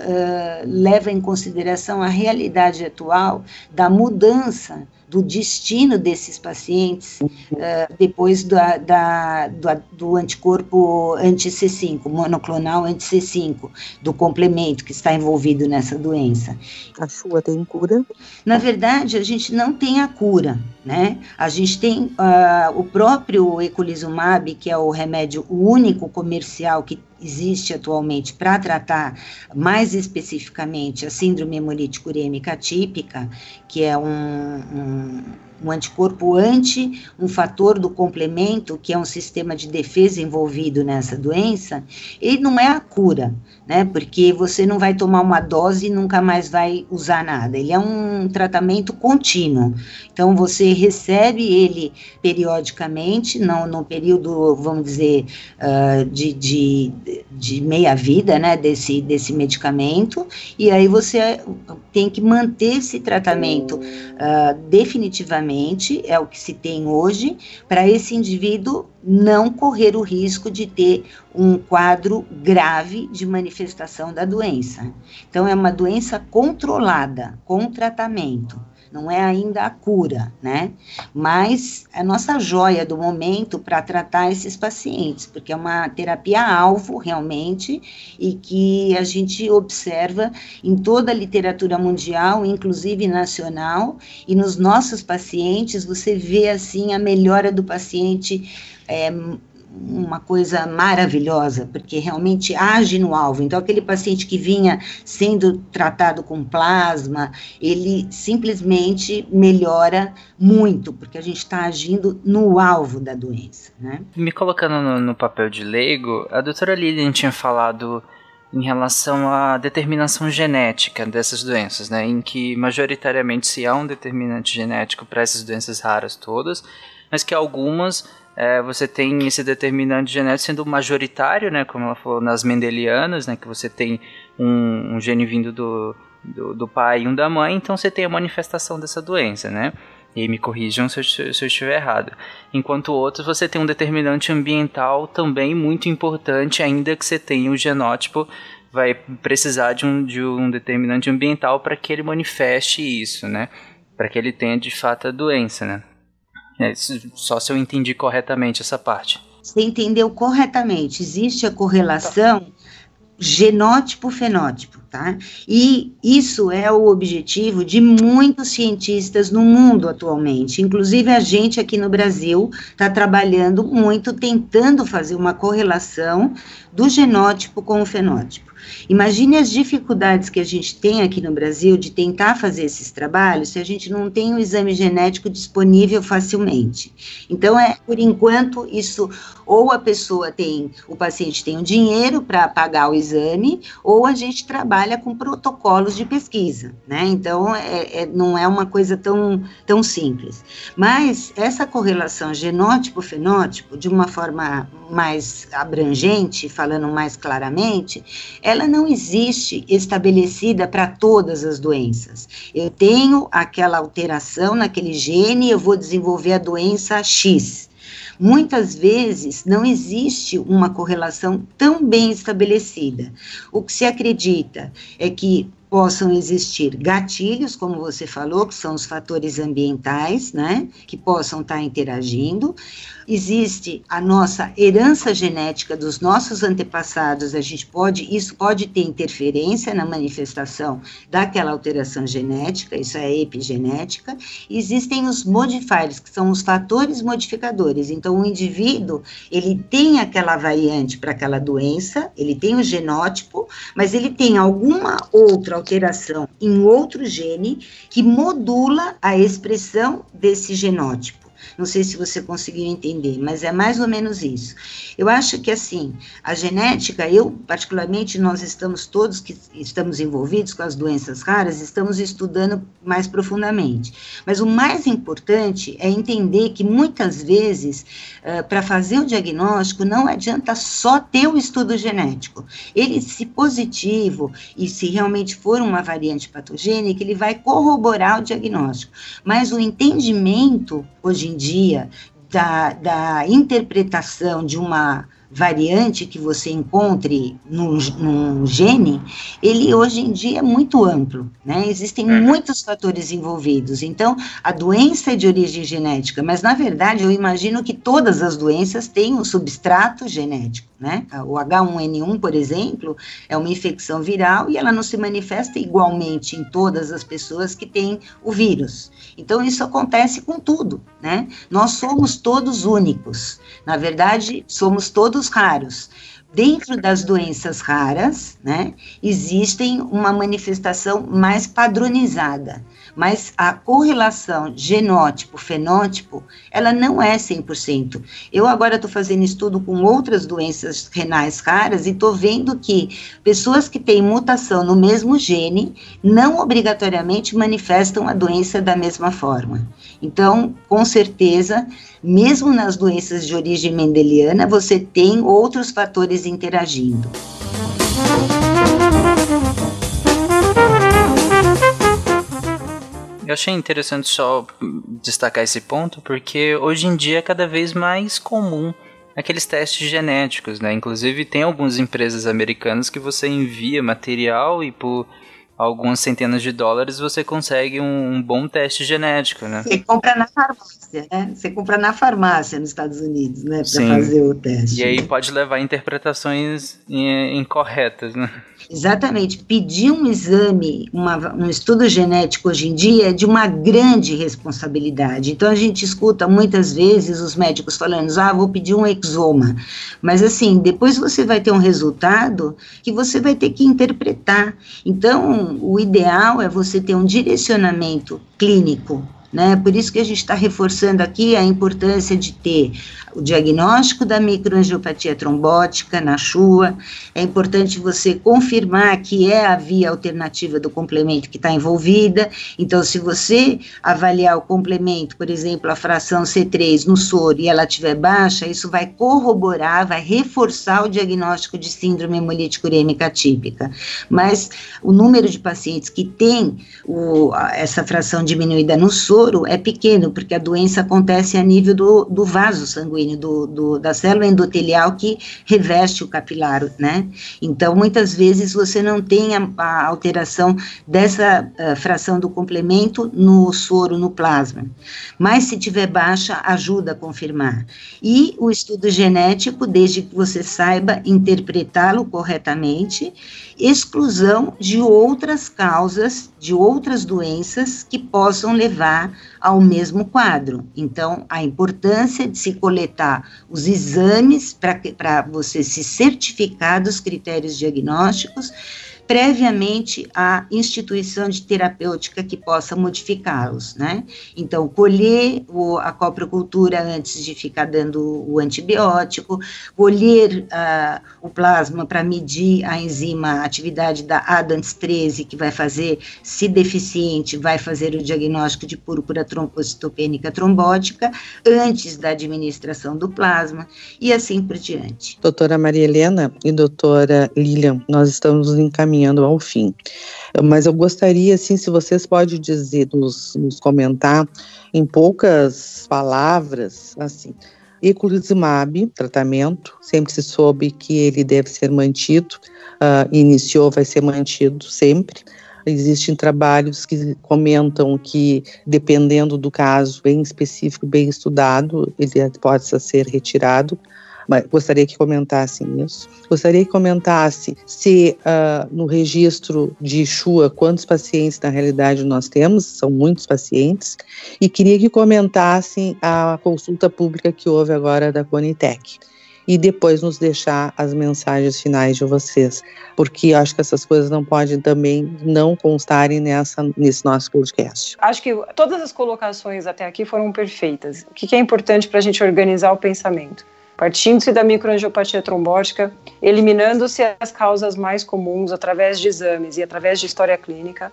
leva em consideração a realidade atual da mudança do destino desses pacientes uh, depois da, da, do, do anticorpo anti-C5, monoclonal anti-C5, do complemento que está envolvido nessa doença. A sua tem cura? Na verdade, a gente não tem a cura, né? A gente tem uh, o próprio eculizumab, que é o remédio único comercial que existe atualmente para tratar mais especificamente a síndrome hemolítica urêmica típica, que é um, um um anticorpo anti um fator do complemento, que é um sistema de defesa envolvido nessa doença, ele não é a cura, né? Porque você não vai tomar uma dose e nunca mais vai usar nada. Ele é um tratamento contínuo. Então você recebe ele periodicamente, não no período, vamos dizer, uh, de, de, de meia vida, né? Desse, desse medicamento, e aí você tem que manter esse tratamento uh, definitivamente é o que se tem hoje, para esse indivíduo não correr o risco de ter um quadro grave de manifestação da doença. Então, é uma doença controlada, com tratamento não é ainda a cura, né? Mas a nossa joia do momento para tratar esses pacientes, porque é uma terapia-alvo realmente e que a gente observa em toda a literatura mundial, inclusive nacional, e nos nossos pacientes você vê assim a melhora do paciente. É, uma coisa maravilhosa, porque realmente age no alvo. Então, aquele paciente que vinha sendo tratado com plasma, ele simplesmente melhora muito, porque a gente está agindo no alvo da doença. Né? Me colocando no, no papel de leigo, a doutora Lilian tinha falado em relação à determinação genética dessas doenças, né, em que majoritariamente se há um determinante genético para essas doenças raras todas, mas que algumas é, você tem esse determinante genético sendo majoritário, né, como ela falou, nas mendelianas, né, que você tem um, um gene vindo do, do, do, pai e um da mãe, então você tem a manifestação dessa doença, né? E me corrijam se eu, se eu estiver errado. Enquanto outros, você tem um determinante ambiental também muito importante, ainda que você tenha o genótipo, vai precisar de um, de um determinante ambiental para que ele manifeste isso, né? Para que ele tenha de fato a doença, né? É, só se eu entendi corretamente essa parte. Você entendeu corretamente. Existe a correlação genótipo-fenótipo, tá? E isso é o objetivo de muitos cientistas no mundo atualmente. Inclusive a gente aqui no Brasil está trabalhando muito tentando fazer uma correlação do genótipo com o fenótipo. Imagine as dificuldades que a gente tem aqui no Brasil de tentar fazer esses trabalhos se a gente não tem o exame genético disponível facilmente. Então, é por enquanto, isso ou a pessoa tem, o paciente tem o dinheiro para pagar o exame, ou a gente trabalha com protocolos de pesquisa, né? Então, é, é, não é uma coisa tão, tão simples. Mas essa correlação genótipo-fenótipo, de uma forma mais abrangente, falando mais claramente, ela não existe estabelecida para todas as doenças. Eu tenho aquela alteração naquele gene, eu vou desenvolver a doença X. Muitas vezes não existe uma correlação tão bem estabelecida. O que se acredita é que possam existir gatilhos, como você falou, que são os fatores ambientais, né, que possam estar interagindo, existe a nossa herança genética dos nossos antepassados, a gente pode, isso pode ter interferência na manifestação daquela alteração genética, isso é epigenética. Existem os modifiers, que são os fatores modificadores. Então, o indivíduo, ele tem aquela variante para aquela doença, ele tem o genótipo, mas ele tem alguma outra alteração em outro gene que modula a expressão desse genótipo. Não sei se você conseguiu entender, mas é mais ou menos isso. Eu acho que assim, a genética, eu particularmente, nós estamos todos que estamos envolvidos com as doenças raras, estamos estudando mais profundamente. Mas o mais importante é entender que muitas vezes, uh, para fazer o diagnóstico, não adianta só ter o estudo genético. Ele, se positivo e se realmente for uma variante patogênica, ele vai corroborar o diagnóstico. Mas o entendimento, hoje em dia, da, da interpretação de uma variante que você encontre num, num, gene, ele hoje em dia é muito amplo, né? Existem uhum. muitos fatores envolvidos. Então, a doença é de origem genética, mas na verdade eu imagino que todas as doenças têm um substrato genético, né? O H1N1, por exemplo, é uma infecção viral e ela não se manifesta igualmente em todas as pessoas que têm o vírus. Então, isso acontece com tudo, né? Nós somos todos únicos. Na verdade, somos todos raros. Dentro das doenças raras, né, existem uma manifestação mais padronizada mas a correlação genótipo-fenótipo, ela não é 100%. Eu agora estou fazendo estudo com outras doenças renais raras e estou vendo que pessoas que têm mutação no mesmo gene não obrigatoriamente manifestam a doença da mesma forma. Então, com certeza, mesmo nas doenças de origem mendeliana, você tem outros fatores interagindo. Eu achei interessante só destacar esse ponto, porque hoje em dia é cada vez mais comum aqueles testes genéticos, né? Inclusive tem algumas empresas americanas que você envia material e por algumas centenas de dólares você consegue um, um, bom teste genético, né? Você compra na farmácia, né? Você compra na farmácia nos Estados Unidos, né? Para fazer o teste. E aí pode levar a interpretações incorretas, né? Exatamente. Pedir um exame, uma, um estudo genético hoje em dia é de uma grande responsabilidade. Então a gente escuta muitas vezes os médicos falando: ah, vou pedir um exoma. Mas assim, depois você vai ter um resultado que você vai ter que interpretar. Então, o ideal é você ter um direcionamento clínico né? Por isso que a gente está reforçando aqui a importância de ter o diagnóstico da microangiopatia trombótica na CHUA. É importante você confirmar que é a via alternativa do complemento que está envolvida. Então, se você avaliar o complemento, por exemplo, a fração C3 no soro e ela estiver baixa, isso vai corroborar, vai reforçar o diagnóstico de síndrome hemolítico urêmica típica. Mas o número de pacientes que tem o, essa fração diminuída no soro é pequeno, porque a doença acontece a nível do, do vaso sanguíneo do, do, da célula endotelial que reveste o capilar, né? Então, muitas vezes você não tem a, a alteração dessa uh, fração do complemento no soro, no plasma. Mas se tiver baixa, ajuda a confirmar. E o estudo genético, desde que você saiba interpretá-lo corretamente, exclusão de outras causas, de outras doenças que possam levar ao mesmo quadro. Então, a importância de se coletar os exames para você se certificar dos critérios diagnósticos, previamente à instituição de terapêutica que possa modificá-los, né? Então, colher o, a coprocultura antes de ficar dando o antibiótico, colher uh, o plasma para medir a enzima, a atividade da ADANTS 13, que vai fazer, se deficiente, vai fazer o diagnóstico de púrpura trombocitopênica trombótica antes da administração do plasma e assim por diante. Doutora Maria Helena e doutora Lilian, nós estamos encaminhando ao fim. Mas eu gostaria, assim, se vocês podem dizer, nos, nos comentar em poucas palavras, assim, eculizumab, tratamento, sempre se soube que ele deve ser mantido, uh, iniciou, vai ser mantido sempre. Existem trabalhos que comentam que, dependendo do caso bem específico, bem estudado, ele pode ser retirado. Mas gostaria que comentassem isso. Gostaria que comentasse se uh, no registro de Chua quantos pacientes na realidade nós temos, são muitos pacientes, e queria que comentassem a consulta pública que houve agora da Conitec e depois nos deixar as mensagens finais de vocês, porque acho que essas coisas não podem também não constarem nessa, nesse nosso podcast. Acho que todas as colocações até aqui foram perfeitas. O que é importante para a gente organizar o pensamento? Partindo-se da microangiopatia trombótica, eliminando-se as causas mais comuns através de exames e através de história clínica,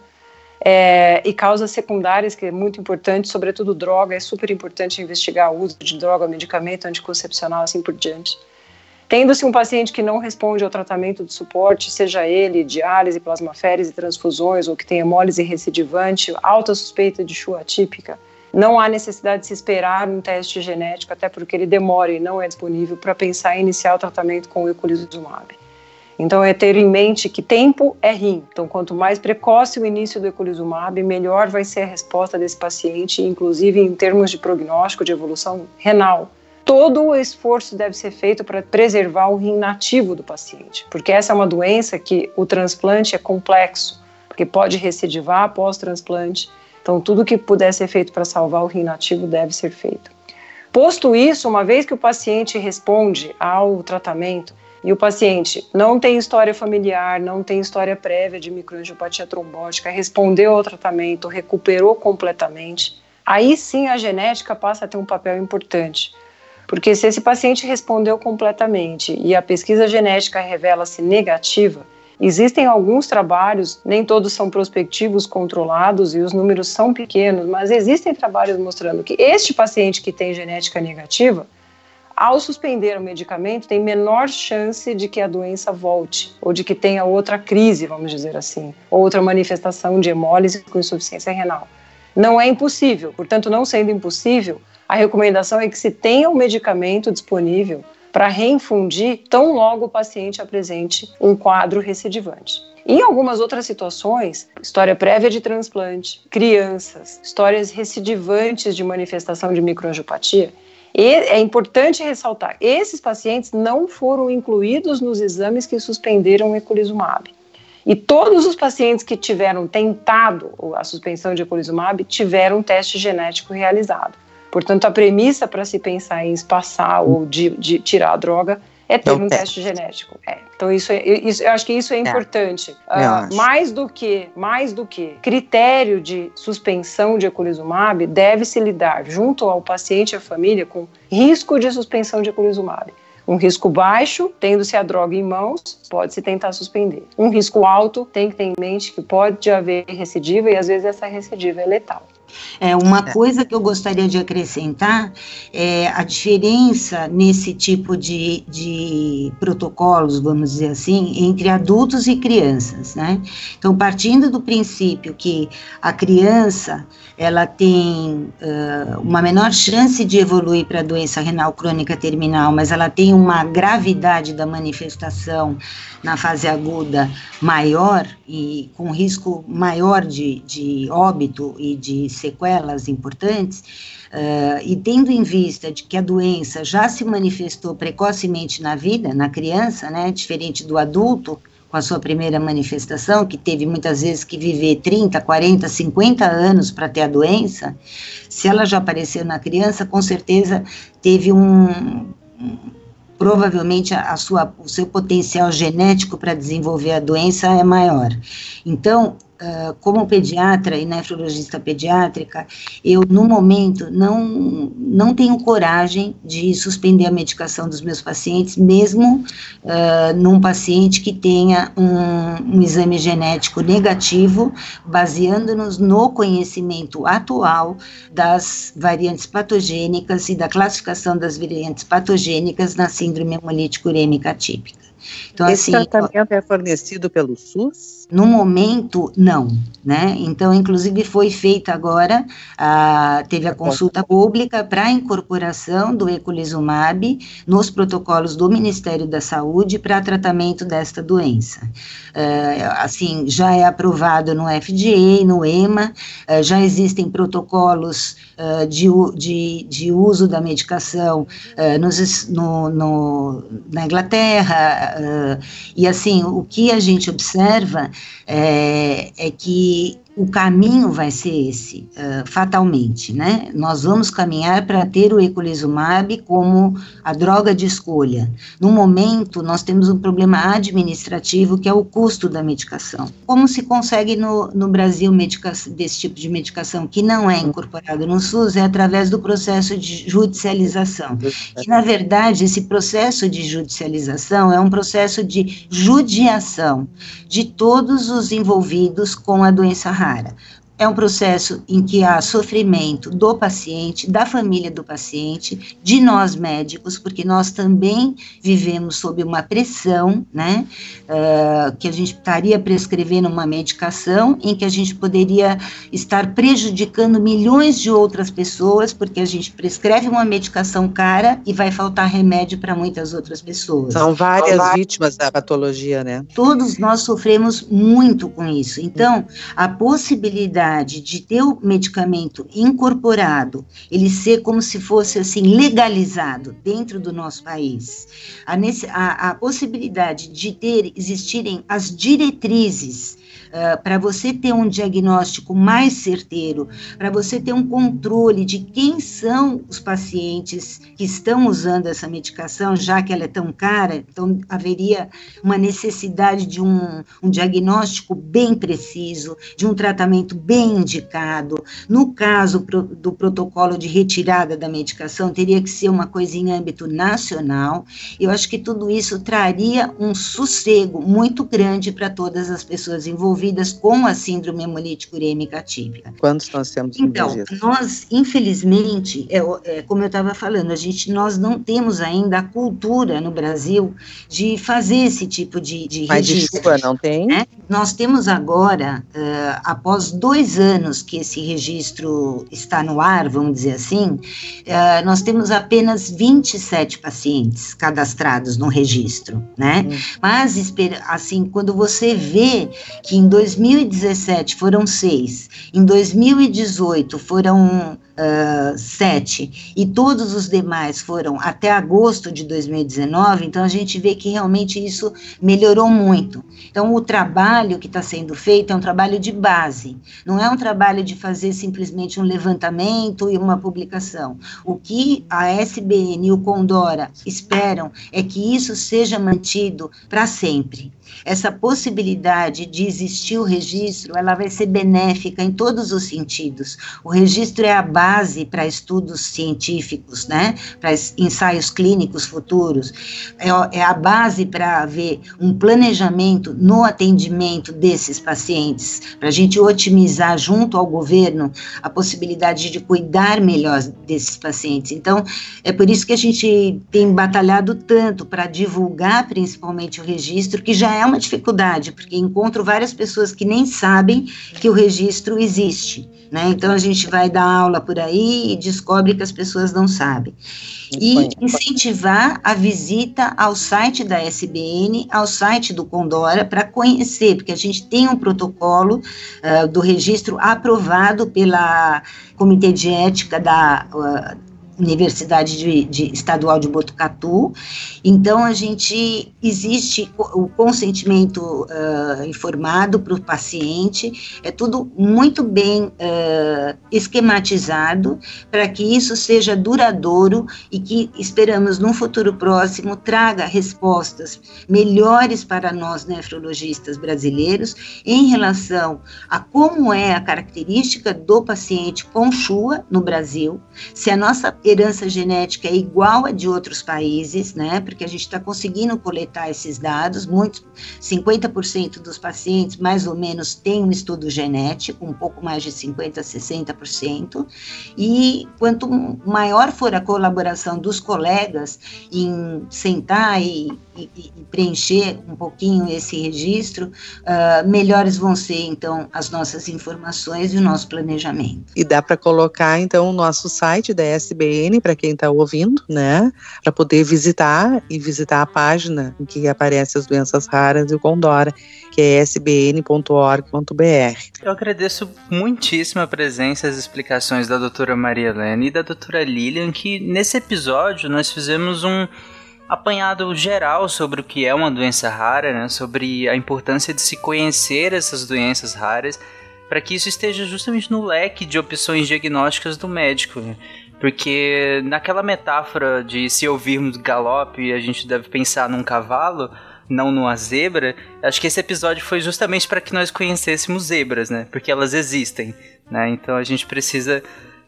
é, e causas secundárias, que é muito importante, sobretudo droga, é super importante investigar o uso de droga, medicamento anticoncepcional, assim por diante. Tendo-se um paciente que não responde ao tratamento de suporte, seja ele diálise, plasmaférese, transfusões, ou que tem hemólise recidivante, alta suspeita de chuva atípica, não há necessidade de se esperar um teste genético, até porque ele demora e não é disponível para pensar em iniciar o tratamento com o eculizumab. Então, é ter em mente que tempo é rim. Então, quanto mais precoce o início do eculizumab, melhor vai ser a resposta desse paciente, inclusive em termos de prognóstico de evolução renal. Todo o esforço deve ser feito para preservar o rim nativo do paciente, porque essa é uma doença que o transplante é complexo, porque pode recidivar após transplante então, tudo que puder ser feito para salvar o rim nativo deve ser feito. Posto isso, uma vez que o paciente responde ao tratamento e o paciente não tem história familiar, não tem história prévia de microangiopatia trombótica, respondeu ao tratamento, recuperou completamente, aí sim a genética passa a ter um papel importante. Porque se esse paciente respondeu completamente e a pesquisa genética revela-se negativa, Existem alguns trabalhos, nem todos são prospectivos controlados e os números são pequenos, mas existem trabalhos mostrando que este paciente que tem genética negativa, ao suspender o medicamento, tem menor chance de que a doença volte, ou de que tenha outra crise, vamos dizer assim, outra manifestação de hemólise com insuficiência renal. Não é impossível, portanto, não sendo impossível, a recomendação é que se tenha o um medicamento disponível para reinfundir tão logo o paciente apresente um quadro recidivante. Em algumas outras situações, história prévia de transplante, crianças, histórias recidivantes de manifestação de microangiopatia, é importante ressaltar, esses pacientes não foram incluídos nos exames que suspenderam o eculizumab. E todos os pacientes que tiveram tentado a suspensão de eculizumab tiveram um teste genético realizado. Portanto, a premissa para se pensar em espaçar ou de, de tirar a droga é ter um teste, genético. É. Então isso, é, isso, eu acho que isso é, é. importante. Uh, mais do que mais do que critério de suspensão de eculizumab deve se lidar junto ao paciente e à família com risco de suspensão de eculizumab. Um risco baixo, tendo-se a droga em mãos, pode-se tentar suspender. Um risco alto, tem que ter em mente que pode haver recidiva e às vezes essa recidiva é letal. É, uma é. coisa que eu gostaria de acrescentar é a diferença nesse tipo de, de protocolos, vamos dizer assim, entre adultos e crianças, né? Então, partindo do princípio que a criança ela tem uh, uma menor chance de evoluir para doença renal crônica terminal, mas ela tem uma gravidade da manifestação na fase aguda maior e com risco maior de, de óbito e de sequelas importantes, uh, e tendo em vista de que a doença já se manifestou precocemente na vida, na criança, né, diferente do adulto, com a sua primeira manifestação, que teve muitas vezes que viver 30, 40, 50 anos para ter a doença, se ela já apareceu na criança, com certeza teve um, provavelmente a, sua, o seu potencial genético para desenvolver a doença é maior. Então, Uh, como pediatra e nefrologista pediátrica, eu, no momento, não, não tenho coragem de suspender a medicação dos meus pacientes, mesmo uh, num paciente que tenha um, um exame genético negativo, baseando-nos no conhecimento atual das variantes patogênicas e da classificação das variantes patogênicas na síndrome hemolítico urêmica típica. Então, Esse assim, tratamento é fornecido pelo SUS? No momento, não, né? Então, inclusive, foi feita agora, a, teve a consulta pública para a incorporação do eculizumab nos protocolos do Ministério da Saúde para tratamento desta doença. É, assim, já é aprovado no FDA, no EMA, é, já existem protocolos é, de, de, de, uso da medicação é, nos, no, no, na Inglaterra, é, e assim, o que a gente observa é, é que o caminho vai ser esse, uh, fatalmente, né? Nós vamos caminhar para ter o eculizumab como a droga de escolha. No momento, nós temos um problema administrativo que é o custo da medicação. Como se consegue no, no Brasil desse tipo de medicação que não é incorporado no SUS é através do processo de judicialização. E, na verdade, esse processo de judicialização é um processo de judiação de todos os envolvidos com a doença rara. É um processo em que há sofrimento do paciente, da família do paciente, de nós médicos, porque nós também vivemos sob uma pressão, né? Uh, que a gente estaria prescrevendo uma medicação em que a gente poderia estar prejudicando milhões de outras pessoas, porque a gente prescreve uma medicação cara e vai faltar remédio para muitas outras pessoas. São várias São vítimas da patologia, né? Todos nós sofremos muito com isso. Então, a possibilidade possibilidade de ter o medicamento incorporado, ele ser como se fosse assim legalizado dentro do nosso país, a, a, a possibilidade de ter existirem as diretrizes uh, para você ter um diagnóstico mais certeiro, para você ter um controle de quem são os pacientes que estão usando essa medicação, já que ela é tão cara, então haveria uma necessidade de um, um diagnóstico bem preciso, de um tratamento bem indicado. No caso pro, do protocolo de retirada da medicação, teria que ser uma coisa em âmbito nacional. Eu acho que tudo isso traria um sossego muito grande para todas as pessoas envolvidas envolvidas com a síndrome hemolítica urêmica típica. Quantos nós temos Então, nós, infelizmente, é, é como eu estava falando, a gente, nós não temos ainda a cultura no Brasil de fazer esse tipo de, de Mas registro. chuva não tem? Né? Nós temos agora, uh, após dois anos que esse registro está no ar, vamos dizer assim, uh, nós temos apenas 27 pacientes cadastrados no registro, né? Hum. Mas, assim, quando você vê que em 2017 foram seis, em 2018 foram uh, sete, e todos os demais foram até agosto de 2019, então a gente vê que realmente isso melhorou muito. Então, o trabalho que está sendo feito é um trabalho de base, não é um trabalho de fazer simplesmente um levantamento e uma publicação. O que a SBN e o Condora esperam é que isso seja mantido para sempre essa possibilidade de existir o registro, ela vai ser benéfica em todos os sentidos. O registro é a base para estudos científicos, né? Para ensaios clínicos futuros. É, é a base para haver um planejamento no atendimento desses pacientes, para a gente otimizar junto ao governo a possibilidade de cuidar melhor desses pacientes. Então, é por isso que a gente tem batalhado tanto para divulgar principalmente o registro, que já é uma dificuldade, porque encontro várias pessoas que nem sabem que o registro existe, né? Então a gente vai dar aula por aí e descobre que as pessoas não sabem. E incentivar a visita ao site da SBN, ao site do Condora, para conhecer, porque a gente tem um protocolo uh, do registro aprovado pela Comitê de Ética da uh, Universidade de, de Estadual de Botucatu. Então, a gente existe o consentimento uh, informado para o paciente, é tudo muito bem uh, esquematizado para que isso seja duradouro e que esperamos no futuro próximo traga respostas melhores para nós nefrologistas brasileiros em relação a como é a característica do paciente com Chua no Brasil, se a nossa herança genética é igual a de outros países, né? Porque a gente está conseguindo coletar esses dados, muitos, 50% dos pacientes mais ou menos têm um estudo genético, um pouco mais de 50 a 60%, e quanto maior for a colaboração dos colegas em sentar e, e, e preencher um pouquinho esse registro, uh, melhores vão ser então as nossas informações e o nosso planejamento. E dá para colocar então o nosso site da SBN para quem está ouvindo, né, para poder visitar e visitar a página em que aparecem as doenças raras e o Condora, que é sbn.org.br. Eu agradeço muitíssimo a presença e as explicações da doutora Maria Helena e da doutora Lilian, que nesse episódio nós fizemos um apanhado geral sobre o que é uma doença rara, né, sobre a importância de se conhecer essas doenças raras, para que isso esteja justamente no leque de opções diagnósticas do médico. Né? Porque naquela metáfora de se ouvirmos galope, a gente deve pensar num cavalo, não numa zebra, acho que esse episódio foi justamente para que nós conhecêssemos zebras, né? Porque elas existem, né? Então a gente precisa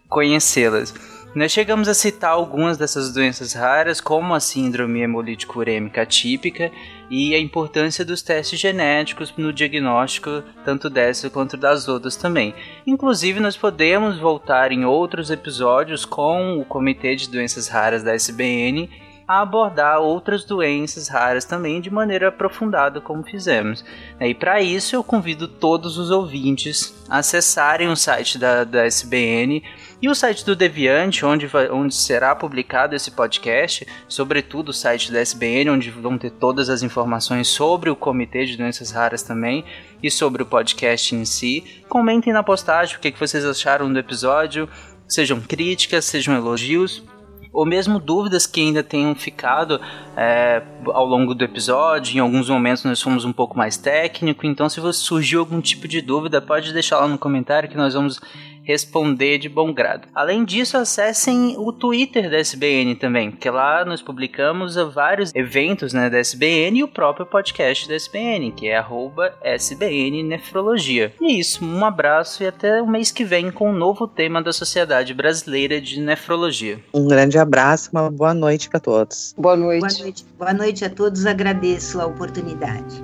conhecê-las. Nós chegamos a citar algumas dessas doenças raras, como a síndrome hemolítico urêmica atípica e a importância dos testes genéticos no diagnóstico tanto dessa quanto das outras também. Inclusive, nós podemos voltar em outros episódios com o Comitê de Doenças Raras da SBN a abordar outras doenças raras também de maneira aprofundada, como fizemos. E para isso eu convido todos os ouvintes a acessarem o site da, da SBN e o site do Deviante, onde, vai, onde será publicado esse podcast, sobretudo o site da SBN, onde vão ter todas as informações sobre o Comitê de Doenças Raras também e sobre o podcast em si. Comentem na postagem o que, que vocês acharam do episódio, sejam críticas, sejam elogios ou mesmo dúvidas que ainda tenham ficado é, ao longo do episódio. Em alguns momentos nós fomos um pouco mais técnico, então se surgiu algum tipo de dúvida, pode deixar lá no comentário que nós vamos responder de bom grado. Além disso, acessem o Twitter da SBN também, porque lá nós publicamos vários eventos né, da SBN e o próprio podcast da SBN, que é SBN Nefrologia. E é isso, um abraço e até o mês que vem com um novo tema da Sociedade Brasileira de Nefrologia. Um grande abraço, uma boa noite para todos. Boa noite. Boa noite. Boa noite a todos, agradeço a oportunidade.